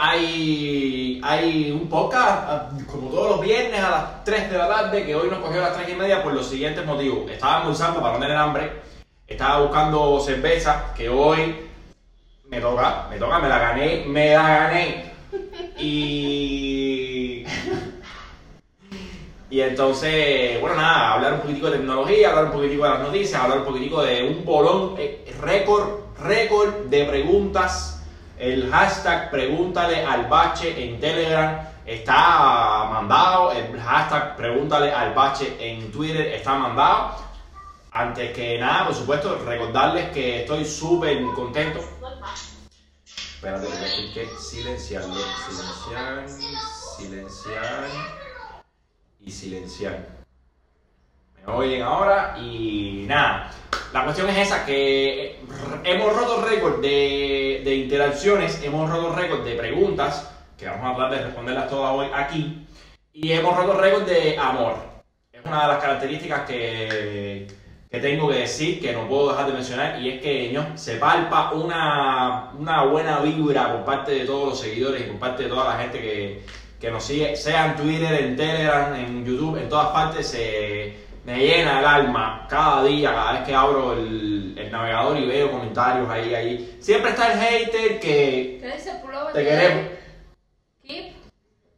hay, hay un podcast, ah, como todos los viernes a las 3 de la tarde, que hoy nos cogió a las 3 y media por los siguientes motivos. Estaba almorzando para no tener hambre, estaba buscando cerveza, que hoy me toca, me toca, me la gané, me la gané. Y... Y entonces, bueno, nada, hablar un poquitico de tecnología, hablar un poquitico de las noticias, hablar un poquitico de un bolón, eh, récord, récord de preguntas. El hashtag pregúntale al bache en Telegram está mandado, el hashtag pregúntale al bache en Twitter está mandado. Antes que nada, por supuesto, recordarles que estoy súper contento. Espérate, decir que silenciarlo, silenciar, silenciar y silenciar. Oyen ahora y nada. La cuestión es esa, que hemos roto récord de, interacciones, hemos roto récord de preguntas, que vamos a tratar de responderlas todas hoy aquí, y hemos roto récord de amor. Es una de las características que, que tengo que decir, que no puedo dejar de mencionar, y es que ño, se palpa una, una buena vibra por parte de todos los seguidores y por parte de toda la gente que, que nos sigue, sea en Twitter, en Telegram, en YouTube, en todas partes, se me llena el alma cada día, cada vez que abro el, el navegador y veo comentarios ahí, ahí. Siempre está el hater que te queremos. Keep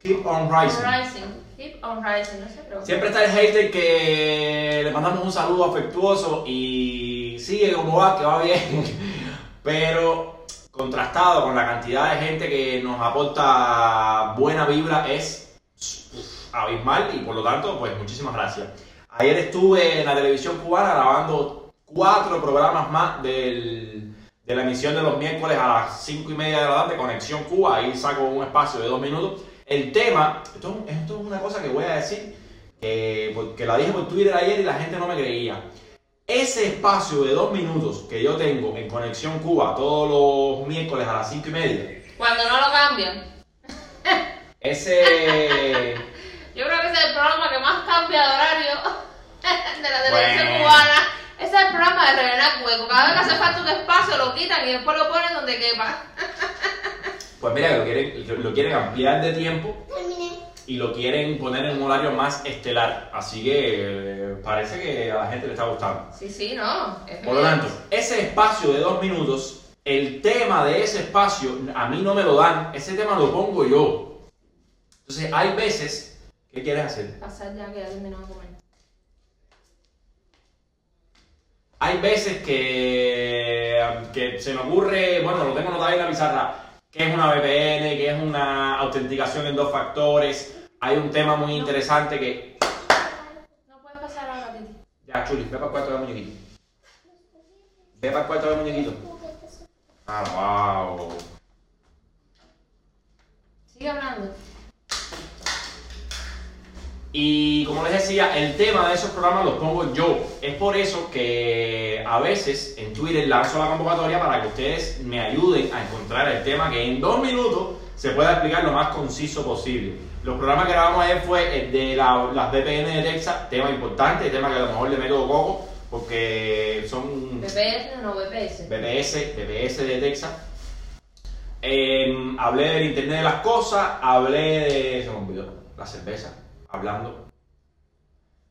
Keep on on rising. rising. Keep on rising, no se preocupe. Siempre está el hater que le mandamos un saludo afectuoso y sigue como va, que va bien. Pero contrastado con la cantidad de gente que nos aporta buena vibra es abismal y por lo tanto, pues muchísimas gracias. Ayer estuve en la televisión cubana grabando cuatro programas más del- de la emisión de los miércoles a las cinco y media de la tarde, Conexión Cuba, ahí saco un espacio de dos minutos. El tema, esto, esto es una cosa que voy a decir, que, porque la dije por Twitter ayer y la gente no me creía. Ese espacio de dos minutos que yo tengo en Conexión Cuba todos los miércoles a las cinco y media, Cuando no lo cambian. ese... Yo creo que ese es el programa que más cambia de horario de la televisión Bueno. cubana. Ese es el programa de rellenar hueco. Cada vez que hace falta un espacio lo quitan y después lo ponen donde quepa. Pues mira, que lo quieren, lo quieren ampliar de tiempo y lo quieren poner en un horario más estelar. Así que eh, parece que a la gente le está gustando. Sí, sí, no. es Por lo tanto, ese espacio de dos minutos, el tema de ese espacio, a mí no me lo dan, ese tema lo pongo yo. Entonces, hay veces, ¿qué quieres hacer? Pasar ya que ya terminó de comer. Hay veces que, que se me ocurre, bueno, lo tengo anotado ahí en la pizarra, que es una VPN, que es una autenticación en dos factores. Hay un tema muy interesante que... No puedes pasar ahora, Titi. Ya, Chuli, ve para el cuarto del muñequito. Ve para el cuarto del muñequito. Ah, wow. Sigue hablando. Y como les decía, el tema de esos programas los pongo yo. Es por eso que a veces en Twitter lanzo la convocatoria para que ustedes me ayuden a encontrar el tema que en dos minutos se pueda explicar lo más conciso posible. Los programas que grabamos ayer fue el de la- las VPN de Texas, tema importante, tema que a lo mejor le meto coco, porque son BPS, no BPS. BBS, BBS de Texas. Em, hablé del Internet de las Cosas, hablé de. Se me olvidó, la cerveza, hablando.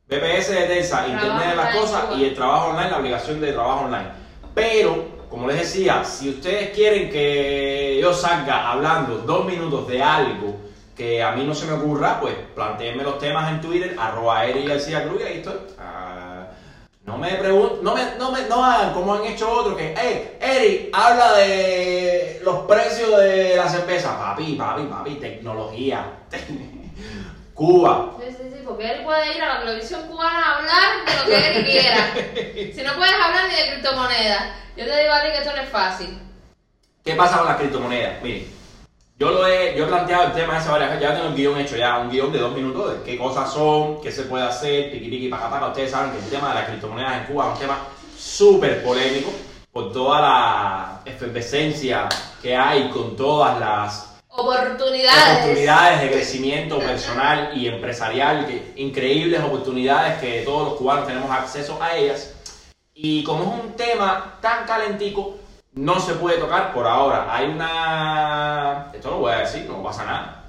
BBS de Texas, Internet de las Cosas y el trabajo online, la obligación de trabajo online. Pero, como les decía, si ustedes quieren que yo salga hablando dos minutos de algo que a mí no se me ocurra, pues planteenme los temas en Twitter, arroba Eri García Cruz y ahí estoy. Ah, no me pregunten, no me, no me, no hagan como han hecho otros que, hey, Eric, habla de los precios de la cerveza. Papi, papi, papi, tecnología. Cuba. Sí, sí, sí, porque él puede ir a la televisión cubana a hablar de lo que él quiera. si no puedes hablar ni de criptomonedas. Yo te digo a ti que esto no es fácil. ¿Qué pasa con las criptomonedas? Miren, yo lo he, yo he planteado el tema ese varias veces, ya tengo el guion hecho ya, un guion de dos minutos de qué cosas son, qué se puede hacer, piqui piqui, paca paca. Ustedes saben que el tema de las criptomonedas en Cuba es un tema súper polémico por toda la efervescencia que hay con todas las Oportunidades. oportunidades de crecimiento personal y empresarial, que, increíbles oportunidades que todos los cubanos tenemos acceso a ellas. Y como es un tema tan calentico, no se puede tocar por ahora. Hay una... Esto lo voy a decir, no pasa nada.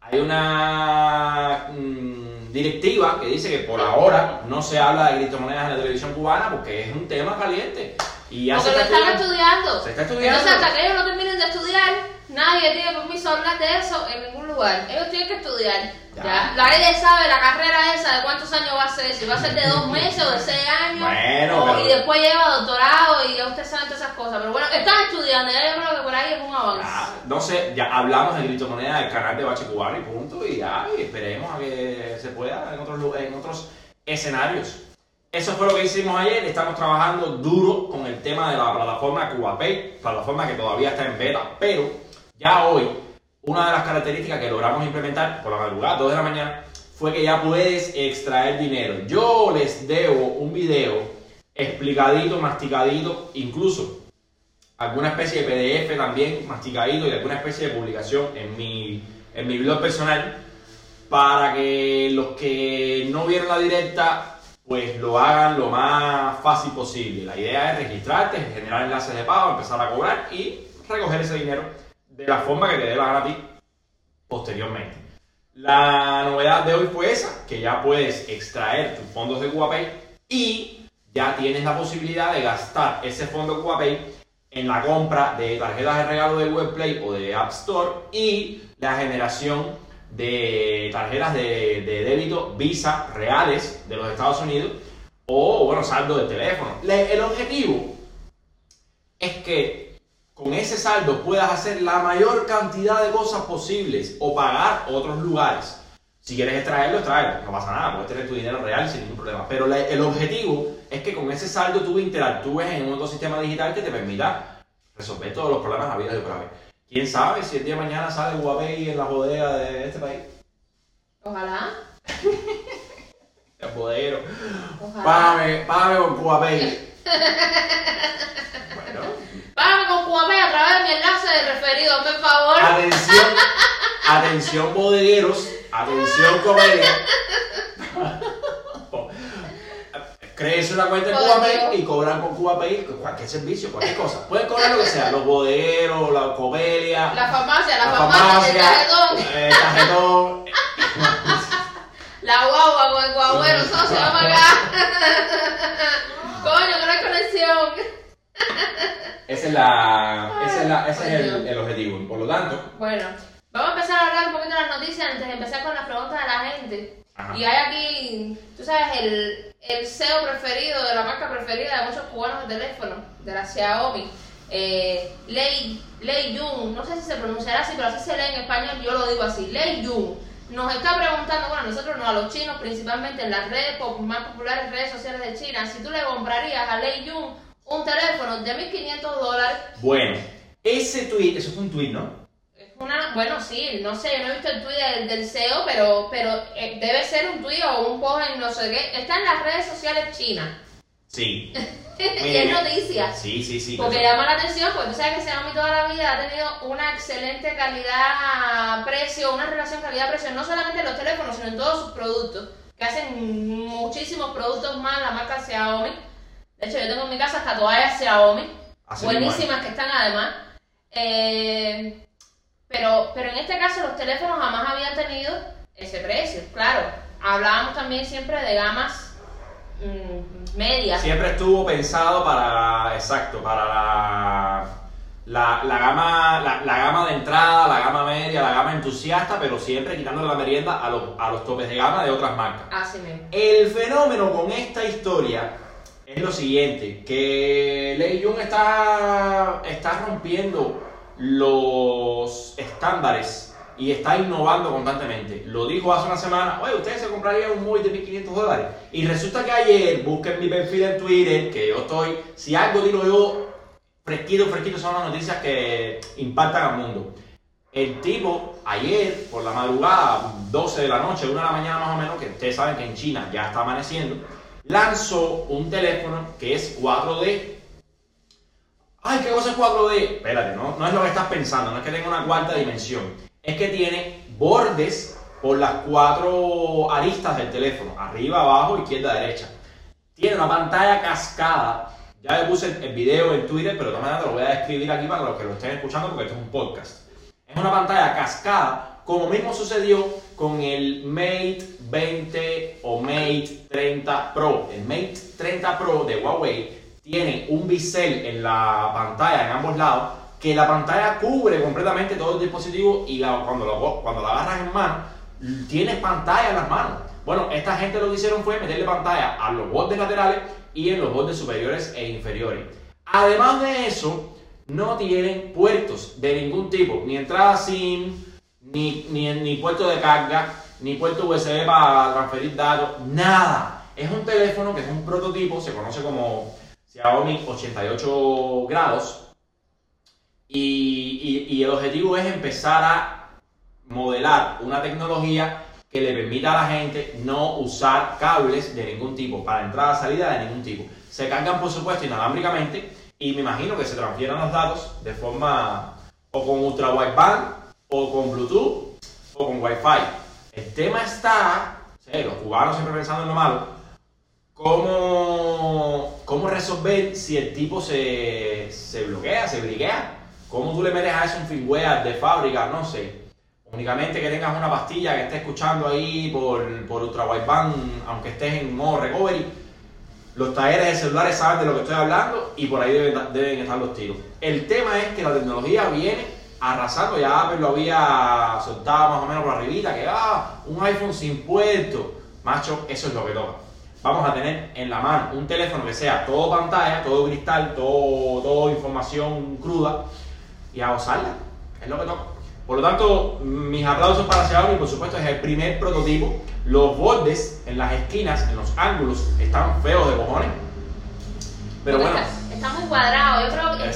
Hay una mm, directiva que dice que por ahora no se habla de criptomonedas en la televisión cubana porque es un tema caliente. Y Porque lo está están estudiando. estudiando. Se está estudiando. Entonces, hasta que ellos no terminen de estudiar, nadie tiene permiso de hablar de eso en ningún lugar. Ellos tienen que estudiar. Ya. Ya. Nadie sabe la carrera esa de cuántos años va a ser, si va a ser de dos meses o de seis años. Bueno, o- pero- Y después lleva doctorado y ya usted sabe todas esas cosas. Pero bueno, están estudiando, ya yo creo que por ahí es un avance. Ya, no sé, ya hablamos de criptomonedas del canal de Bache Cubano y punto, y ya, y esperemos a que se pueda en otros, en otros escenarios. Eso fue lo que hicimos ayer, estamos trabajando duro con el tema de la plataforma CubaPay, plataforma que todavía está en beta, pero ya hoy, una de las características que logramos implementar por la madrugada, 2 de la mañana, fue que ya puedes extraer dinero. Yo les debo un video explicadito, masticadito, incluso alguna especie de PDF también masticadito y alguna especie de publicación en mi, en mi blog personal para que los que no vieron la directa pues lo hagan lo más fácil posible. La idea es registrarte, generar enlaces de pago, empezar a cobrar y recoger ese dinero de la forma que te dé la gana a ti posteriormente. La novedad de hoy fue esa, que ya puedes extraer tus fondos de CubaPay y ya tienes la posibilidad de gastar ese fondo CubaPay en la compra de tarjetas de regalo de Google Play o de App Store y la generación de tarjetas de, de débito Visa reales de los Estados Unidos o, bueno, saldo de teléfono. Le- el objetivo es que con ese saldo puedas hacer la mayor cantidad de cosas posibles o pagar otros lugares. Si quieres extraerlo, extraerlo, no pasa nada, puedes tener tu dinero real sin ningún problema. Pero la- el objetivo es que con ese saldo tú interactúes en un ecosistema digital que te permita resolver todos los problemas habidos y por haber. ¿Quién sabe si el día de mañana sale Huawei en la bodega de este país? Ojalá. El bodeguero. Ojalá. Págame, págame con Huawei. con Cuapé a través de mi enlace de referido, por favor. atención, atención bodegueros, atención comedia. Crees una cuenta en CubaPay y cobran con CubaPay cualquier servicio, cualquier cosa. Pueden cobrar lo que sea, los bodegueros, la comedia, La farmacia, la, la farmacia, el tarjetón, eh, la guagua con el guagüero, socio, vamos acá. Coño, no hay conexión. Esa es la, esa es la, ese es el, objetivo. Por lo tanto, Bueno, vamos a empezar a hablar un poquito de las noticias antes de empezar con las preguntas de la gente. Ajá. Y hay aquí, tú sabes, el, el CEO preferido de la marca preferida de muchos cubanos de teléfono, de la Xiaomi, eh, Lei, Lei Yun, no sé si se pronunciará así, pero así se lee en español, yo lo digo así, Lei Yun, nos está preguntando, bueno, nosotros no, a los chinos, principalmente en las redes más populares redes sociales de China, si tú le comprarías a Lei Yun un teléfono de 1.500 dólares, bueno, ese tweet, eso fue un tweet, ¿no? es una, bueno, sí, no sé, yo no he visto el tweet del, del CEO, pero, pero eh, debe ser un tweet o un post en no sé qué. Está en las redes sociales chinas. Sí. y es noticia. Sí, sí, sí. Porque llama la atención, porque tú sabes que Xiaomi toda la vida ha tenido una excelente calidad-precio, una relación calidad-precio, no solamente en los teléfonos, sino en todos sus productos, que hacen muchísimos productos más la marca Xiaomi. De hecho, yo tengo en mi casa hasta toallas Xiaomi, Así buenísimas que están además. Eh, pero, pero en este caso los teléfonos jamás habían tenido ese precio, claro. Hablábamos también siempre de gamas mm, medias. Siempre estuvo pensado para, exacto, para la, la, la gama, la, la gama de entrada, la gama media, la gama entusiasta, pero siempre quitándole la merienda a los, a los topes de gama de otras marcas. Así mismo. El fenómeno con esta historia es lo siguiente, que Lei Jun está, está rompiendo los estándares y está innovando constantemente. Lo dijo hace una semana, oye, ustedes se comprarían un móvil de 1.500 dólares. Y resulta que ayer, busquen mi perfil en Twitter, que yo estoy, si algo digo yo, fresquito, fresquito, son las noticias que impactan al mundo. El tipo, ayer, por la madrugada, 12 de la noche, 1 de la mañana más o menos, que ustedes saben que en China ya está amaneciendo, lanzó un teléfono que es 4D. Ay, ¿qué cosa es 4D? Espérate, no, es lo que estás pensando, no es que tenga una cuarta dimensión. Es que tiene bordes por las cuatro aristas del teléfono, arriba, abajo, izquierda, derecha. Tiene una pantalla cascada, Ya le puse el video en Twitter, pero de todas maneras lo voy a describir aquí para los que lo estén escuchando porque esto es un podcast. Es una pantalla cascada, como mismo sucedió con el Mate 20 o Mate 30 Pro. El Mate 30 Pro de Huawei tiene un bisel en la pantalla en ambos lados que la pantalla cubre completamente todo el dispositivo y la- cuando, lo, cuando la agarras en mano, tienes pantalla en las manos. Bueno, esta gente lo que hicieron fue meterle pantalla a los bordes laterales y en los bordes superiores e inferiores. Además de eso, no tienen puertos de ningún tipo, ni entrada SIM, ni, ni, puerto de carga, ni puerto USB para transferir datos, nada. Es un teléfono que es un prototipo, se conoce como Xiaomi 88 grados. Y, y- el objetivo es empezar a modelar una tecnología que le permita a la gente no usar cables de ningún tipo, para entrada salida de ningún tipo. Se cargan, por supuesto, inalámbricamente y me imagino que se transfieran los datos de forma o con ultra wideband, o con Bluetooth, o con Wi-Fi. El tema está, los cubanos siempre pensando en lo malo, cómo, cómo resolver si el tipo se, se bloquea, se briguea. ¿Cómo tú le metes a eso un firmware de fábrica? No sé. Únicamente que tengas una pastilla que estés escuchando ahí por, por ultra aunque estés en modo recovery. Los talleres de celulares saben de lo que estoy hablando y por ahí deben, deben estar los tiros. El tema es que la tecnología viene arrasando, ya Apple lo había soltado más o menos por arribita, que ah, un iPhone sin puerto. Macho, eso es lo que toca. Vamos a tener en la mano un teléfono que sea todo pantalla, todo cristal, todo, todo información cruda y a gozarla. Es lo que toca. Por lo tanto, mis aplausos para Xiaomi, por supuesto, es el primer prototipo. Los bordes en las esquinas, en los ángulos, están feos de cojones. Pero bueno, Está, está muy cuadrado.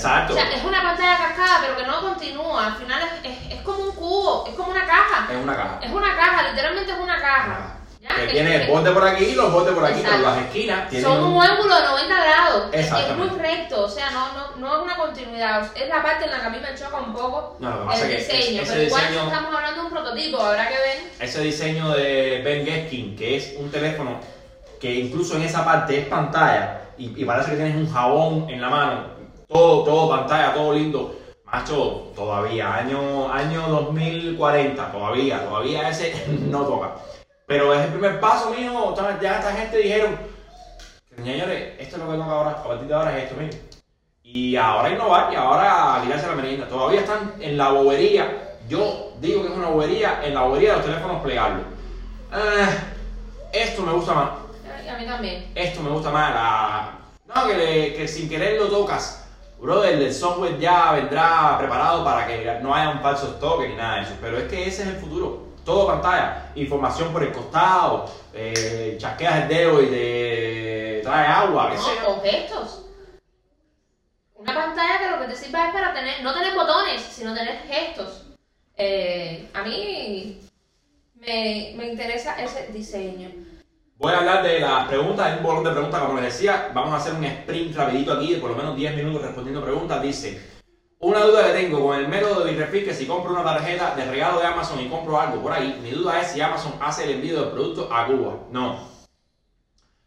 Exacto. O sea, es una pantalla cascada, pero que no continúa. Al final es, es, es como un cubo, es como una caja. es una caja. Es una caja, literalmente es una caja. ¿Ya? Que Que- tiene el borde por aquí y los bordes por aquí, Exacto. pero las esquinas tienen Son un ángulo de 90 grados. Es- muy recto, o sea, no, no, no es una continuidad. Es la parte en la que a mí me choca un poco No, el diseño. pero igual diseño- estamos hablando de un prototipo, habrá que ver. ese diseño de Ben Geskin, que es un teléfono que incluso en esa parte es pantalla y, y parece que tienes un jabón en la mano, todo, todo pantalla, todo lindo. Macho, todavía, año, año 2040, todavía, todavía ese no toca. Pero es el primer paso, mijo. Ya esta gente dijeron, señores, esto es lo que toca ahora, a partir de ahora es esto, mijo. Y ahora innovar y ahora tirarse la merienda. Todavía están en la bobería. Yo digo que es una bobería en la bobería de los teléfonos plegables. Eh, esto me gusta más. Y a mí también. Esto me gusta más. La... No, que, le- que sin querer lo tocas. Brother, el software ya vendrá preparado para que no haya un falso stock ni nada de eso. Pero es que ese es el futuro. Todo pantalla, información por el costado, eh, chasqueas el dedo y te trae agua. No, o gestos. Una pantalla que lo que te sirva es para tener, no tener botones, sino tener gestos. Eh, a mí me, me interesa ese diseño. Voy a hablar de las preguntas, hay un bolón de preguntas, como les decía, vamos a hacer un sprint rapidito aquí de por lo menos 10 minutos respondiendo preguntas. Dice, una duda que tengo con el método de Birrefit que si compro una tarjeta de regalo de Amazon y compro algo por ahí, mi duda es si Amazon hace el envío del producto a Cuba. No.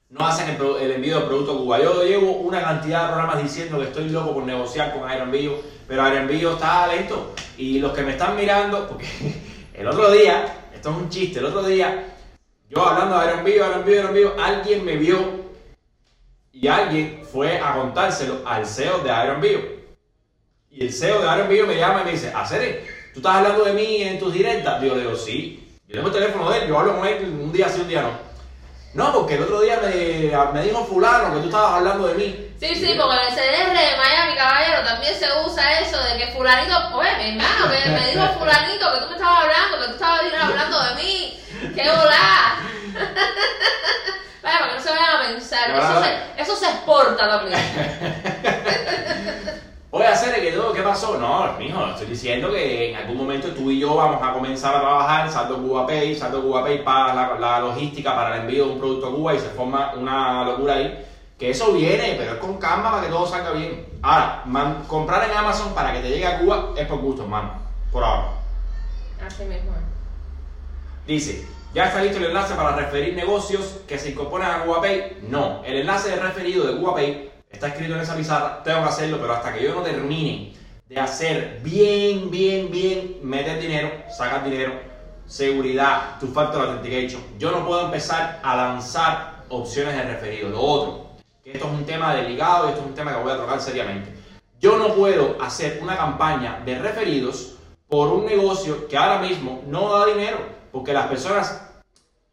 No hacen el, envío del producto a Cuba. Yo llevo una cantidad de programas diciendo que estoy loco por negociar con Aeroenvío, pero Aeroenvío está lento. Y los que me están mirando, porque el otro día, esto es un chiste, el otro día yo hablando de Aeroenvío, Aeroenvío, Aeroenvío, alguien me vio y alguien fue a contárselo al CEO de Aeroenvío. Y el CEO de Aeroenvío me llama y me dice, Acere, ¿tú estás hablando de mí en tus directas? Yo digo, sí. Yo tengo el teléfono de él, yo hablo con él un día sí, un día no. No, porque el otro día me, me dijo fulano que tú estabas hablando de mí. Sí, sí, porque en el CDR de Miami, caballero, también se usa eso de que fulanito, oye, mi hermano, que me dijo fulanito que tú me estabas hablando, que tú estabas hablando de mí. ¡Qué volá! Vaya, para que no se vayan a pensar, eso se, eso se exporta también. Oye, Acere, ¿qué, todo? ¿qué pasó? No, mijo, estoy diciendo que en algún momento tú y yo vamos a comenzar a trabajar Saldo Cuba Pay, Saldo Cuba Pay para la, la logística, para el envío de un producto a Cuba y se forma una locura ahí. Que eso viene, pero es con calma para que todo salga bien. Ahora, man- comprar en Amazon para que te llegue a Cuba es por gusto, hermano. Por ahora. Así mismo. Dice, ¿ya está listo el enlace para referir negocios que se incorporan a CubaPay? No, el enlace de referido de CubaPay está escrito en esa pizarra, tengo que hacerlo, pero hasta que yo no termine de hacer bien, bien, bien, meter dinero, sacar dinero, seguridad, tu factor authentication, yo no puedo empezar a lanzar opciones de referido. Lo otro, que esto es un tema delicado y esto es un tema que voy a tocar seriamente. Yo no puedo hacer una campaña de referidos por un negocio que ahora mismo no da dinero, porque las personas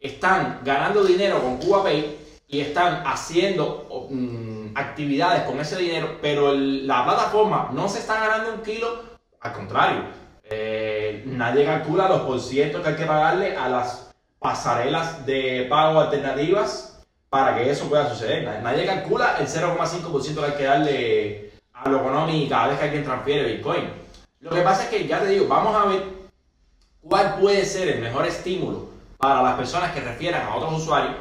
están ganando dinero con CubaPay y están haciendo mm, actividades con ese dinero, pero la plataforma no se está ganando un kilo, al contrario, eh, nadie calcula los porcientos que hay que pagarle a las pasarelas de pago alternativas para que eso pueda suceder. Nadie calcula el 0,5% que hay que darle a lo económico cada vez que alguien transfiere Bitcoin. Lo que pasa es que, ya te digo, vamos a ver cuál puede ser el mejor estímulo para las personas que refieran a otros usuarios.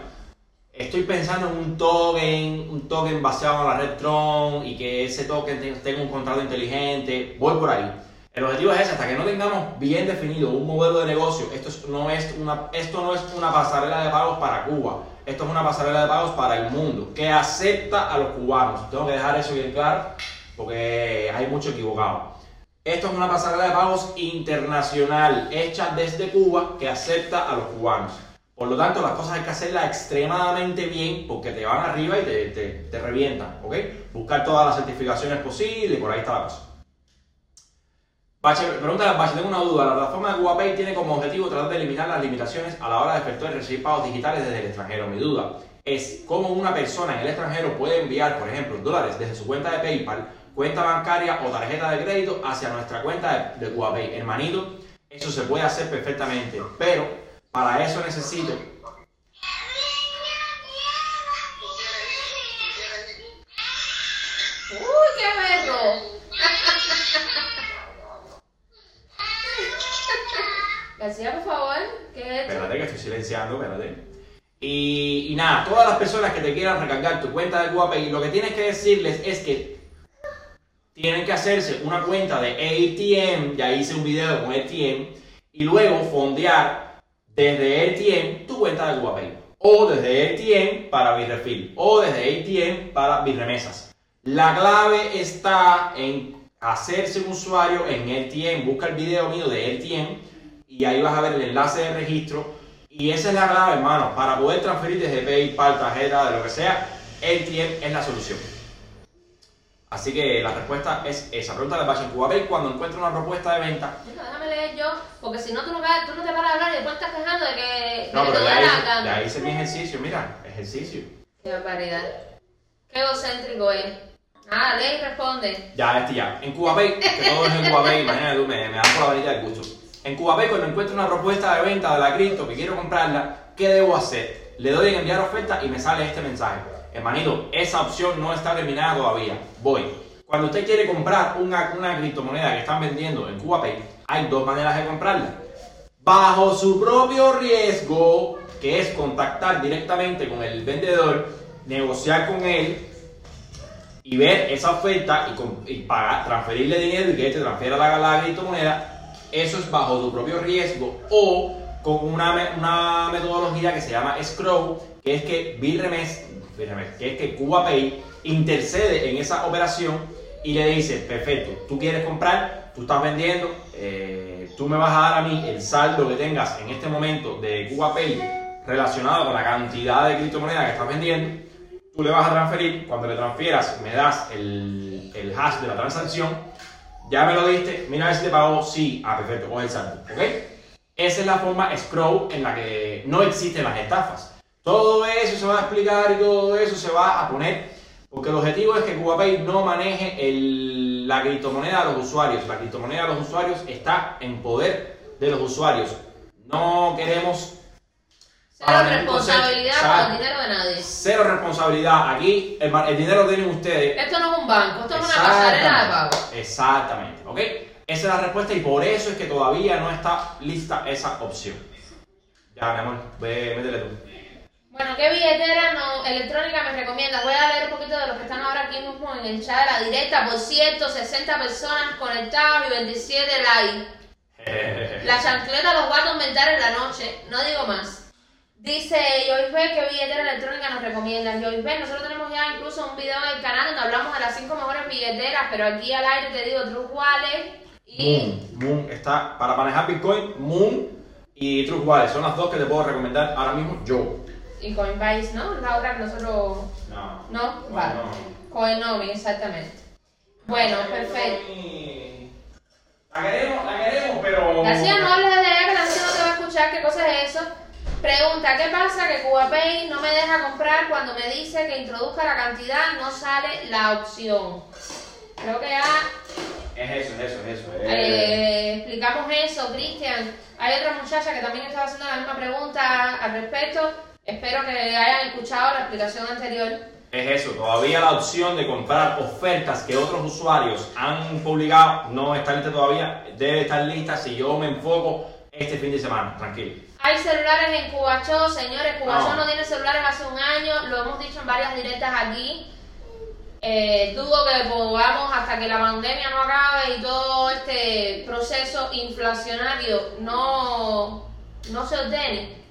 Estoy pensando en un token, un token basado en la red Tron y que ese token tenga un contrato inteligente. Voy por ahí. El objetivo es ese, hasta que no tengamos bien definido un modelo de negocio, esto no es una, esto no es una pasarela de pagos para Cuba, esto es una pasarela de pagos para el mundo, que acepta a los cubanos. Tengo que dejar eso bien claro porque hay mucho equivocado. Esto es una pasarela de pagos internacional hecha desde Cuba que acepta a los cubanos. Por lo tanto, las cosas hay que hacerlas extremadamente bien porque te van arriba y te, te, te revientan, ¿ok? Buscar todas las certificaciones posibles por ahí está la cosa. Bache, pregunta Bache, tengo una duda. La plataforma de CubaPay tiene como objetivo tratar de eliminar las limitaciones a la hora de efectuar y recibir pagos digitales desde el extranjero. Mi duda es cómo una persona en el extranjero puede enviar, por ejemplo, dólares desde su cuenta de PayPal cuenta bancaria o tarjeta de crédito hacia nuestra cuenta de, de Hermanito, eso se puede hacer perfectamente, pero para eso necesito ¡Uy, qué! García, por favor, ¿qué Espérate que estoy silenciando, espérate. Y, y, nada, todas las personas que te quieran recargar tu cuenta de Guapay, lo que tienes que decirles es que tienen que hacerse una cuenta de ATM, ya hice un video con ATM, y luego fondear desde ATM tu cuenta de GuaPay. O desde ATM para Birrefil. O desde ATM para Birremesas. La clave está en hacerse un usuario en ATM. Busca el video mío de ATM y ahí vas a ver el enlace de registro. Y esa es la clave, hermano. Para poder transferir desde PayPal, tarjeta, de lo que sea, ATM es la solución. Así que la respuesta es esa. Pregunta de Bachen Cubabel cuando encuentra una propuesta de venta. déjame leer yo, porque si no tú no, tú no te paras a hablar y después estás quejando de que, no, pero ya, hice, ya hice mi ejercicio, mira, ejercicio. Qué barbaridad. Qué egocéntrico es. Ah, lee y responde. Ya, este ya. En CubaPay, que todo es en CubaPay, imagínate tú, me, me das por la varilla del gusto. En CubaPay, cuando encuentro una propuesta de venta de la cripto que quiero comprarla, ¿qué debo hacer? Le doy en enviar oferta y me sale este mensaje. Hermanito, esa opción no está terminada todavía. Voy. Cuando usted quiere comprar una, una criptomoneda que están vendiendo en CubaPay, hay dos maneras de comprarla. Bajo su propio riesgo, que es contactar directamente con el vendedor, negociar con él y ver esa oferta y, pagar, transferirle dinero y que te transfiera la, la criptomoneda, eso es bajo tu propio riesgo o con una, una metodología que se llama Scroll, que es que Bill Remes que es que CubaPay intercede en esa operación y le dice, perfecto, tú quieres comprar, tú estás vendiendo, eh, tú me vas a dar a mí el saldo que tengas en este momento de CubaPay relacionado con la cantidad de criptomonedas que estás vendiendo, tú le vas a transferir, cuando le transfieras me das el, el hash de la transacción, ya me lo diste, mira a ver si te pago, sí, ah, perfecto, con el saldo, ¿ok? Esa es la forma Scroll en la que no existen las estafas. Todo eso se va a explicar y todo eso se va a poner, porque el objetivo es que CubaPay no maneje la criptomoneda de los usuarios. La criptomoneda de los usuarios está en poder de los usuarios. No queremos... Cero responsabilidad con el dinero de nadie. Cero responsabilidad. Aquí el, dinero lo tienen ustedes. Esto no es un banco, esto es una pasarela de pago. Exactamente, ¿ok? Esa es la respuesta y por eso es que todavía no está lista esa opción. Ya, mi amor, ve, métele tú. Bueno, ¿qué billetera no, electrónica me recomiendas? Voy a leer un poquito de los que están ahora aquí mismo en el chat de la directa. Por cierto, 60 personas conectadas y 27 likes. la chancleta los voy a comentar en la noche, no digo más. Dice Joyce ¿qué billetera electrónica nos recomiendas? Joyce nosotros tenemos ya incluso un video en el canal donde hablamos de las 5 mejores billeteras, pero aquí al aire te digo True Wallet y... Moon, Moon está para manejar Bitcoin, Moon y True Wallet. Son las dos que te puedo recomendar ahora mismo yo. Y Coinbase, ¿no? La otra que nosotros... No. ¿No? Vale. Coinomi, exactamente. Bueno, perfecto. La queremos, la queremos, pero. García, no hables de que la gente no te va a escuchar. ¿Qué cosa es eso? Pregunta, ¿qué pasa que CubaPay no me deja comprar cuando me dice que introduzca la cantidad, no sale la opción? Creo que ya Es eso, es eso, es eso. es- eh, explicamos eso, Cristian. Hay otra muchacha que también estaba haciendo la misma pregunta al respecto. Espero que hayan escuchado la explicación anterior. Es eso, todavía la opción de comprar ofertas que otros usuarios han publicado no está lista todavía, debe estar lista si yo me enfoco este fin de semana, tranquilo. Hay celulares en Cubachó, señores. Cubachó No. no tiene celulares hace un año, lo hemos dicho en varias directas aquí. Eh, dudo que podamos, hasta que la pandemia no acabe y todo este proceso inflacionario no, no se ordene,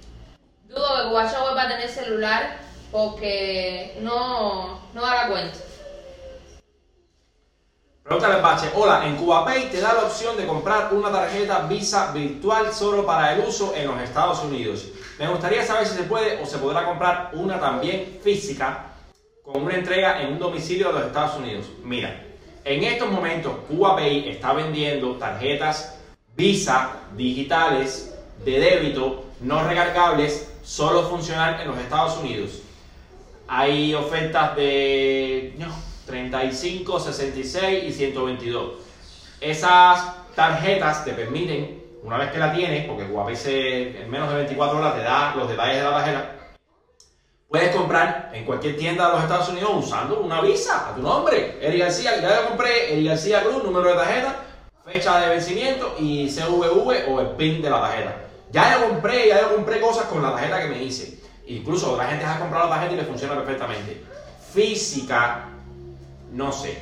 dudo que Cubachó vuelva a tener celular porque no, no da la cuenta. Pregúntale al bache, hola, en CubaPay te da la opción de comprar una tarjeta Visa virtual solo para el uso en los Estados Unidos. Me gustaría saber si se puede o se podrá comprar una también física con una entrega en un domicilio de los Estados Unidos. Mira, en estos momentos CubaPay está vendiendo tarjetas Visa digitales de débito no recargables, solo funcional en los Estados Unidos. Hay ofertas de no, 35, 66 y 122. Esas tarjetas te permiten, una vez que la tienes, porque Huawei se- en menos de 24 horas te da los detalles de la tarjeta, puedes comprar en cualquier tienda de los Estados Unidos usando una visa a tu nombre. Eric García, ya lo compré, Eric García Cruz, número de tarjeta, fecha de vencimiento y CVV o el PIN de la tarjeta. Ya yo compré, ya yo compré cosas con la tarjeta que me hice. Incluso otra gente ha comprado la tarjeta y le funciona perfectamente. Física, no sé.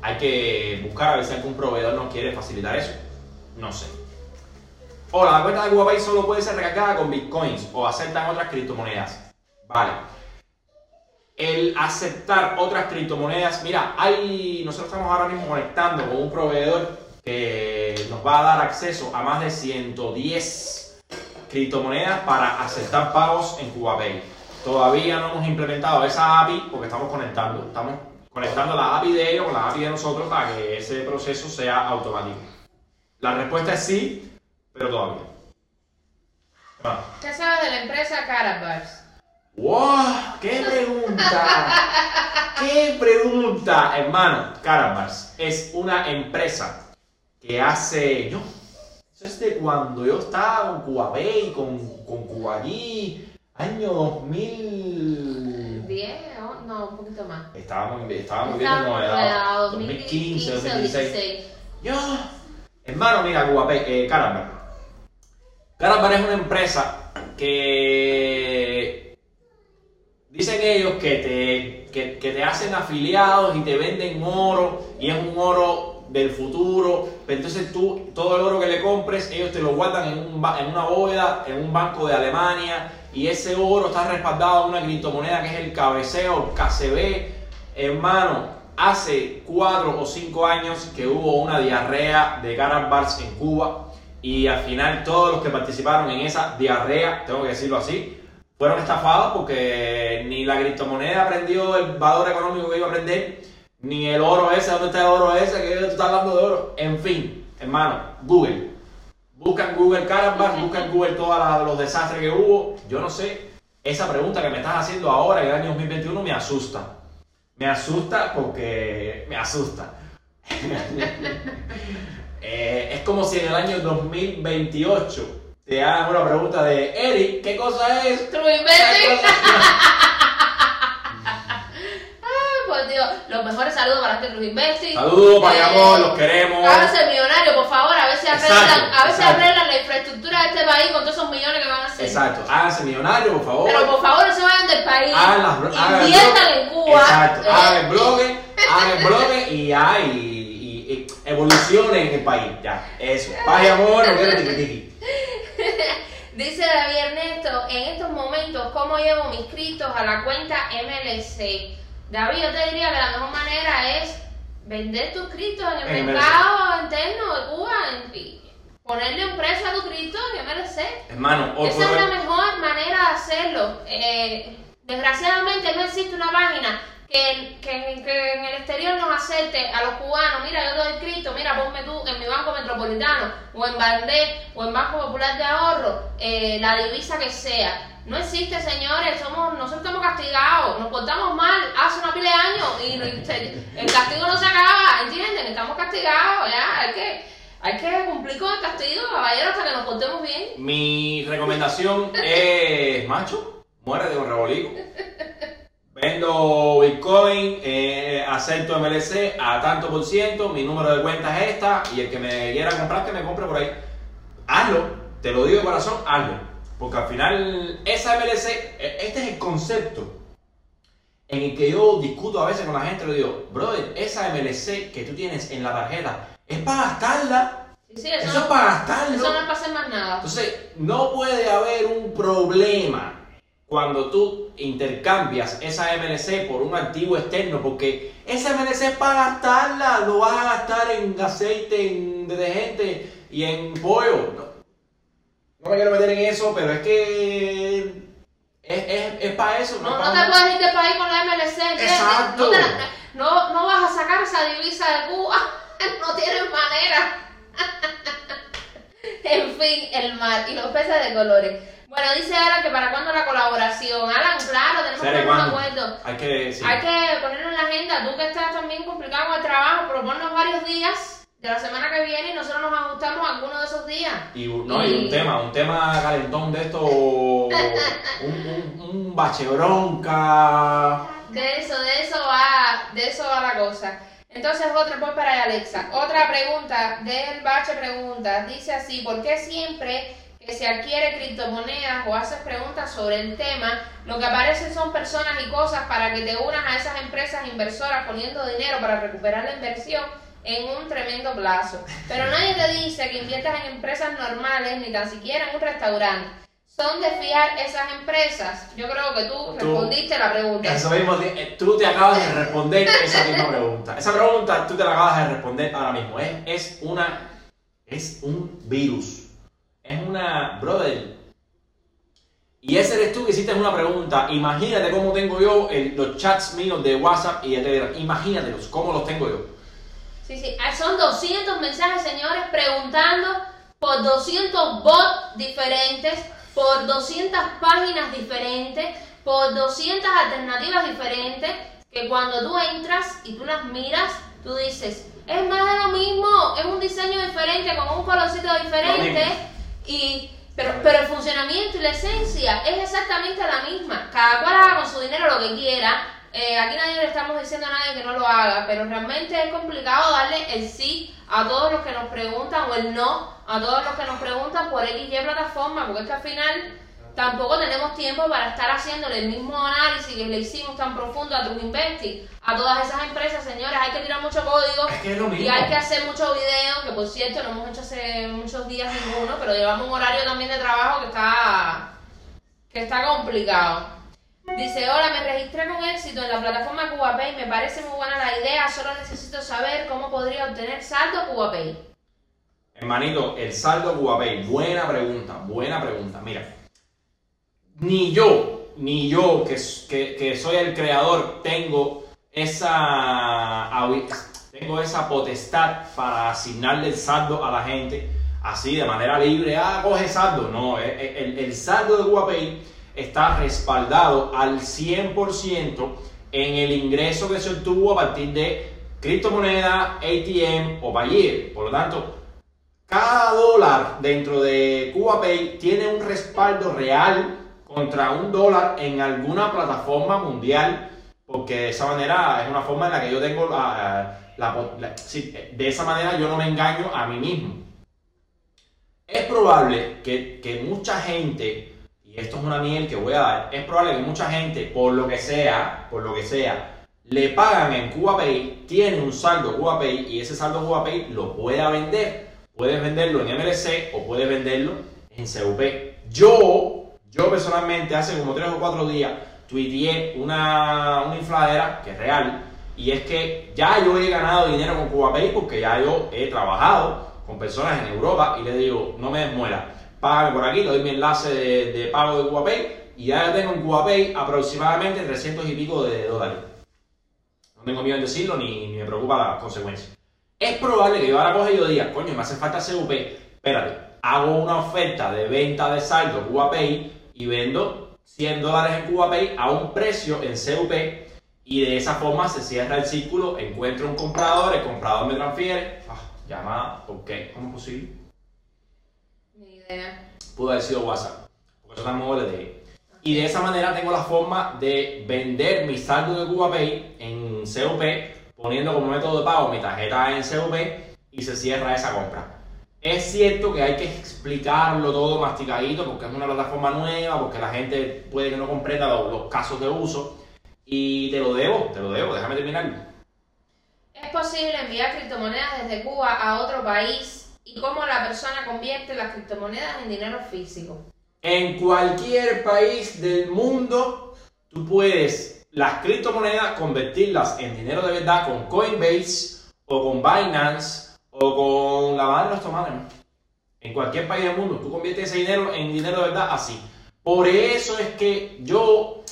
Hay que buscar a ver si algún proveedor nos quiere facilitar eso. No sé. Hola, la cuenta de Huawei solo puede ser recargada con bitcoins o aceptan otras criptomonedas. Vale. El aceptar otras criptomonedas, mira, hay, nosotros estamos ahora mismo conectando con un proveedor que nos va a dar acceso a más de 110 criptomonedas para aceptar pagos en CubaPay. Todavía no hemos implementado esa API porque estamos conectando. Estamos conectando la API de ellos con la API de nosotros para que ese proceso sea automático. La respuesta es sí, pero todavía. Ah. ¿Qué sabes de la empresa Carabars? ¡Wow! ¡Qué pregunta! ¡Qué pregunta! Hermano, Carabars es una empresa que hace. No, eso es de cuando yo estaba con CubaPay, con, con Cuballí, año 2000. 10, o- no, un poquito más. Estábamos, estábamos viendo la 2015, 2015 o 2016. 16. Yo, hermano, mira, Guapé, eh, Caramba. Caramba es una empresa que dicen ellos que te, que, que te hacen afiliados y te venden oro y es un oro del futuro. Pero entonces tú, todo el oro que le compres, ellos te lo guardan en, una bóveda, en un banco de Alemania y ese oro está respaldado en una criptomoneda que es el cabeceo, KCB. Hermano, hace cuatro o cinco años que hubo una diarrea de Carambars en Cuba y al final todos los que participaron en esa diarrea, tengo que decirlo así, fueron estafados porque ni la criptomoneda aprendió el valor económico que iba a aprender, ni el oro ese, ¿dónde está el oro ese? Que tú estás hablando de oro. En fin, hermano, Google. Buscan Google Carambars, buscan Google todos los desastres que hubo. Yo no sé, esa pregunta que me estás haciendo ahora en el año 2021 me asusta. Me asusta porque me asusta. Eh, es como si en el año 2028 te hagan una pregunta de Eric, ¿qué cosa es? Los mejores saludos para la gente de True Investing. Saludos, para Eh, amor, los queremos. Háganse millonario, por favor, a ver si arreglan, a ver si arreglan la infraestructura de este país con todos esos millones que van a hacer. Exacto, háganse millonarios, por favor. Pero por favor, no se vayan del país. hagan Inviertan en Cuba. Exacto, Eh, hagan el hagan el y y evolucionen en el país. Ya, eso. Paz y amor, no quiero tiqui. Dice David Ernesto, en estos momentos, ¿cómo llevo mis criptos a la cuenta MLC? David, yo te diría que la mejor manera es vender tus criptos en el En mercado interno de Cuba y ponerle un precio a tu cripto en MLC. Hermano, otro Esa es la mejor manera de hacerlo. Eh, desgraciadamente no existe una página que, que- que en el exterior nos acepte a los cubanos, mira, yo te doy cripto, mira, ponme tú en mi banco metropolitano, o en Bandé, o en Banco Popular de Ahorro, eh, la divisa que sea. No existe, señores, somos, nosotros estamos castigados, nos portamos mal hace una pila de años y el castigo no se acaba, ¿entienden? Estamos castigados, ya, hay que, hay que cumplir con el castigo, caballero, hasta que nos portemos bien. Mi recomendación es, macho, muérete con rebolico. Vendo Bitcoin, eh, acepto MLC a tanto por ciento, mi número de cuenta es esta y el que me quiera comprar que me compre por ahí. Hazlo, te lo digo de corazón, hazlo. Porque al final esa MLC, e- este es el concepto en el que yo discuto a veces con la gente, le digo, brother, esa MLC que tú tienes en la tarjeta es para gastarla. Sí, eso, Eso no, es para gastarlo. eso no hacer más nada. Entonces, no puede haber un problema cuando tú intercambias esa MLC por un activo externo, porque esa MLC es para gastarla, no vas a gastar en aceite, en detergente y en pollo. No, no me quiero meter en eso, pero es que es, es, es para eso. No, no para te puedes ir del país con la MLC. Exacto. No, te no, no vas a sacar esa divisa de Cuba, no tienes manera. en fin, el mar y los peces de colores. Bueno, dice Alan que para cuándo la colaboración. Alan, claro, tenemos que ¿Será poner un acuerdo. Hay que sí. Hay que ponerlo en la agenda. Tú que estás también complicado con el trabajo, proponnos varios días de la semana que viene y nosotros nos ajustamos a alguno de esos días. Y, no, y un tema, un tema calentón de esto, un, un, un bache bronca. De eso, de eso va, de eso va la cosa. Entonces otra pues para Alexa. Otra pregunta del Bache preguntas. Dice así, ¿por qué siempre que se adquiere criptomonedas o haces preguntas sobre el tema, lo que aparecen son personas y cosas para que te unas a esas empresas inversoras poniendo dinero para recuperar la inversión en un tremendo plazo? Pero nadie te dice que inviertas en empresas normales ni tan siquiera en un restaurante. ¿Son de fiar esas empresas? Yo creo que tú, Tú- respondiste la pregunta. Eso mismo, eh, tú te acabas de responder esa misma pregunta. Esa pregunta tú te la acabas de responder ahora mismo. Es, es una. Es un virus. Es una. Brother. Y ese eres tú que hiciste una pregunta. Imagínate cómo tengo yo el- los chats míos de WhatsApp y de Telegram. Imagínatelos, cómo los tengo yo. Sí, sí, ah, son 200 mensajes, señores, preguntando por 200 bots diferentes, por 200 páginas diferentes, por 200 alternativas diferentes, que cuando tú entras y tú las miras, tú dices, es más de lo mismo, es un diseño diferente, con un colorcito diferente, y... Pero, pero el funcionamiento y la esencia es exactamente la misma. Cada cual haga con su dinero lo que quiera. Eh, aquí nadie le estamos diciendo a nadie que no lo haga, pero realmente es complicado darle el sí a todos los que nos preguntan o el no a todos los que nos preguntan por X y plataforma, porque es que al final tampoco tenemos tiempo para estar haciéndole el mismo análisis que le hicimos tan profundo a True Investing, a todas esas empresas, señores, hay que tirar mucho código Es que es lo mismo. y hay que hacer muchos videos, que por cierto no hemos hecho hace muchos días ninguno, pero llevamos un horario también de trabajo que está, que está complicado. Dice, hola, me registré con éxito en la plataforma CubaPay, me parece muy buena la idea, solo necesito saber cómo podría obtener saldo CubaPay. Hermanito, el saldo Guapay, buena pregunta, buena pregunta. Mira, ni yo, ni yo que, que, soy el creador, tengo esa, tengo esa potestad para asignarle el saldo a la gente así de manera libre. Ah, coge saldo. No, el, el- el saldo de Guapay está respaldado al 100% en el ingreso que se obtuvo a partir de criptomoneda, ATM o Payer. Por lo tanto, cada dólar dentro de CubaPay tiene un respaldo real contra un dólar en alguna plataforma mundial, porque de esa manera es una forma en la que yo tengo la, de esa manera yo no me engaño a mí mismo. Es probable que, que mucha gente, esto es una miel que voy a dar, es probable que mucha gente, por lo que sea, por lo que sea, le pagan en CubaPay, tiene un saldo CubaPay y ese saldo CubaPay lo pueda vender. Puedes venderlo en MLC o puedes venderlo en CUP. Yo, yo personalmente, hace como 3 o 4 días, tuiteé una, una infladera que es real, y es que ya yo he ganado dinero con CubaPay porque ya yo he trabajado con personas en Europa y les digo, no me desmuela, págame por aquí, le doy mi enlace de, pago de CubaPay y ya tengo en CubaPay aproximadamente 300 y pico de dólares. No tengo miedo en decirlo ni, me preocupa las consecuencias. Es probable que yo ahora coge y yo diga, coño, me hace falta CUP, espérate, hago una oferta de venta de saldo CubaPay y vendo 100 dólares en CubaPay a un precio en CUP y de esa forma se cierra el círculo, encuentro un comprador, el comprador me transfiere, ah, llamada, ¿por qué? ¿Cómo es posible? Pudo haber sido WhatsApp, porque eso también le de Y de esa manera tengo la forma de vender mi saldo de CubaPay en CUP, poniendo como método de pago mi tarjeta en CUP y se cierra esa compra. Es cierto que hay que explicarlo todo masticadito porque es una plataforma nueva, porque la gente puede que no comprenda los, los casos de uso. Y te lo debo, te lo debo, déjame terminar. ¿Es posible enviar criptomonedas desde Cuba a otro país? ¿Y cómo la persona convierte las criptomonedas en dinero físico? En cualquier país del mundo, tú puedes las criptomonedas convertirlas en dinero de verdad con Coinbase o con Binance o con la madre tomates. ¿no? En cualquier país del mundo, tú conviertes ese dinero en dinero de verdad así. Por eso es que yo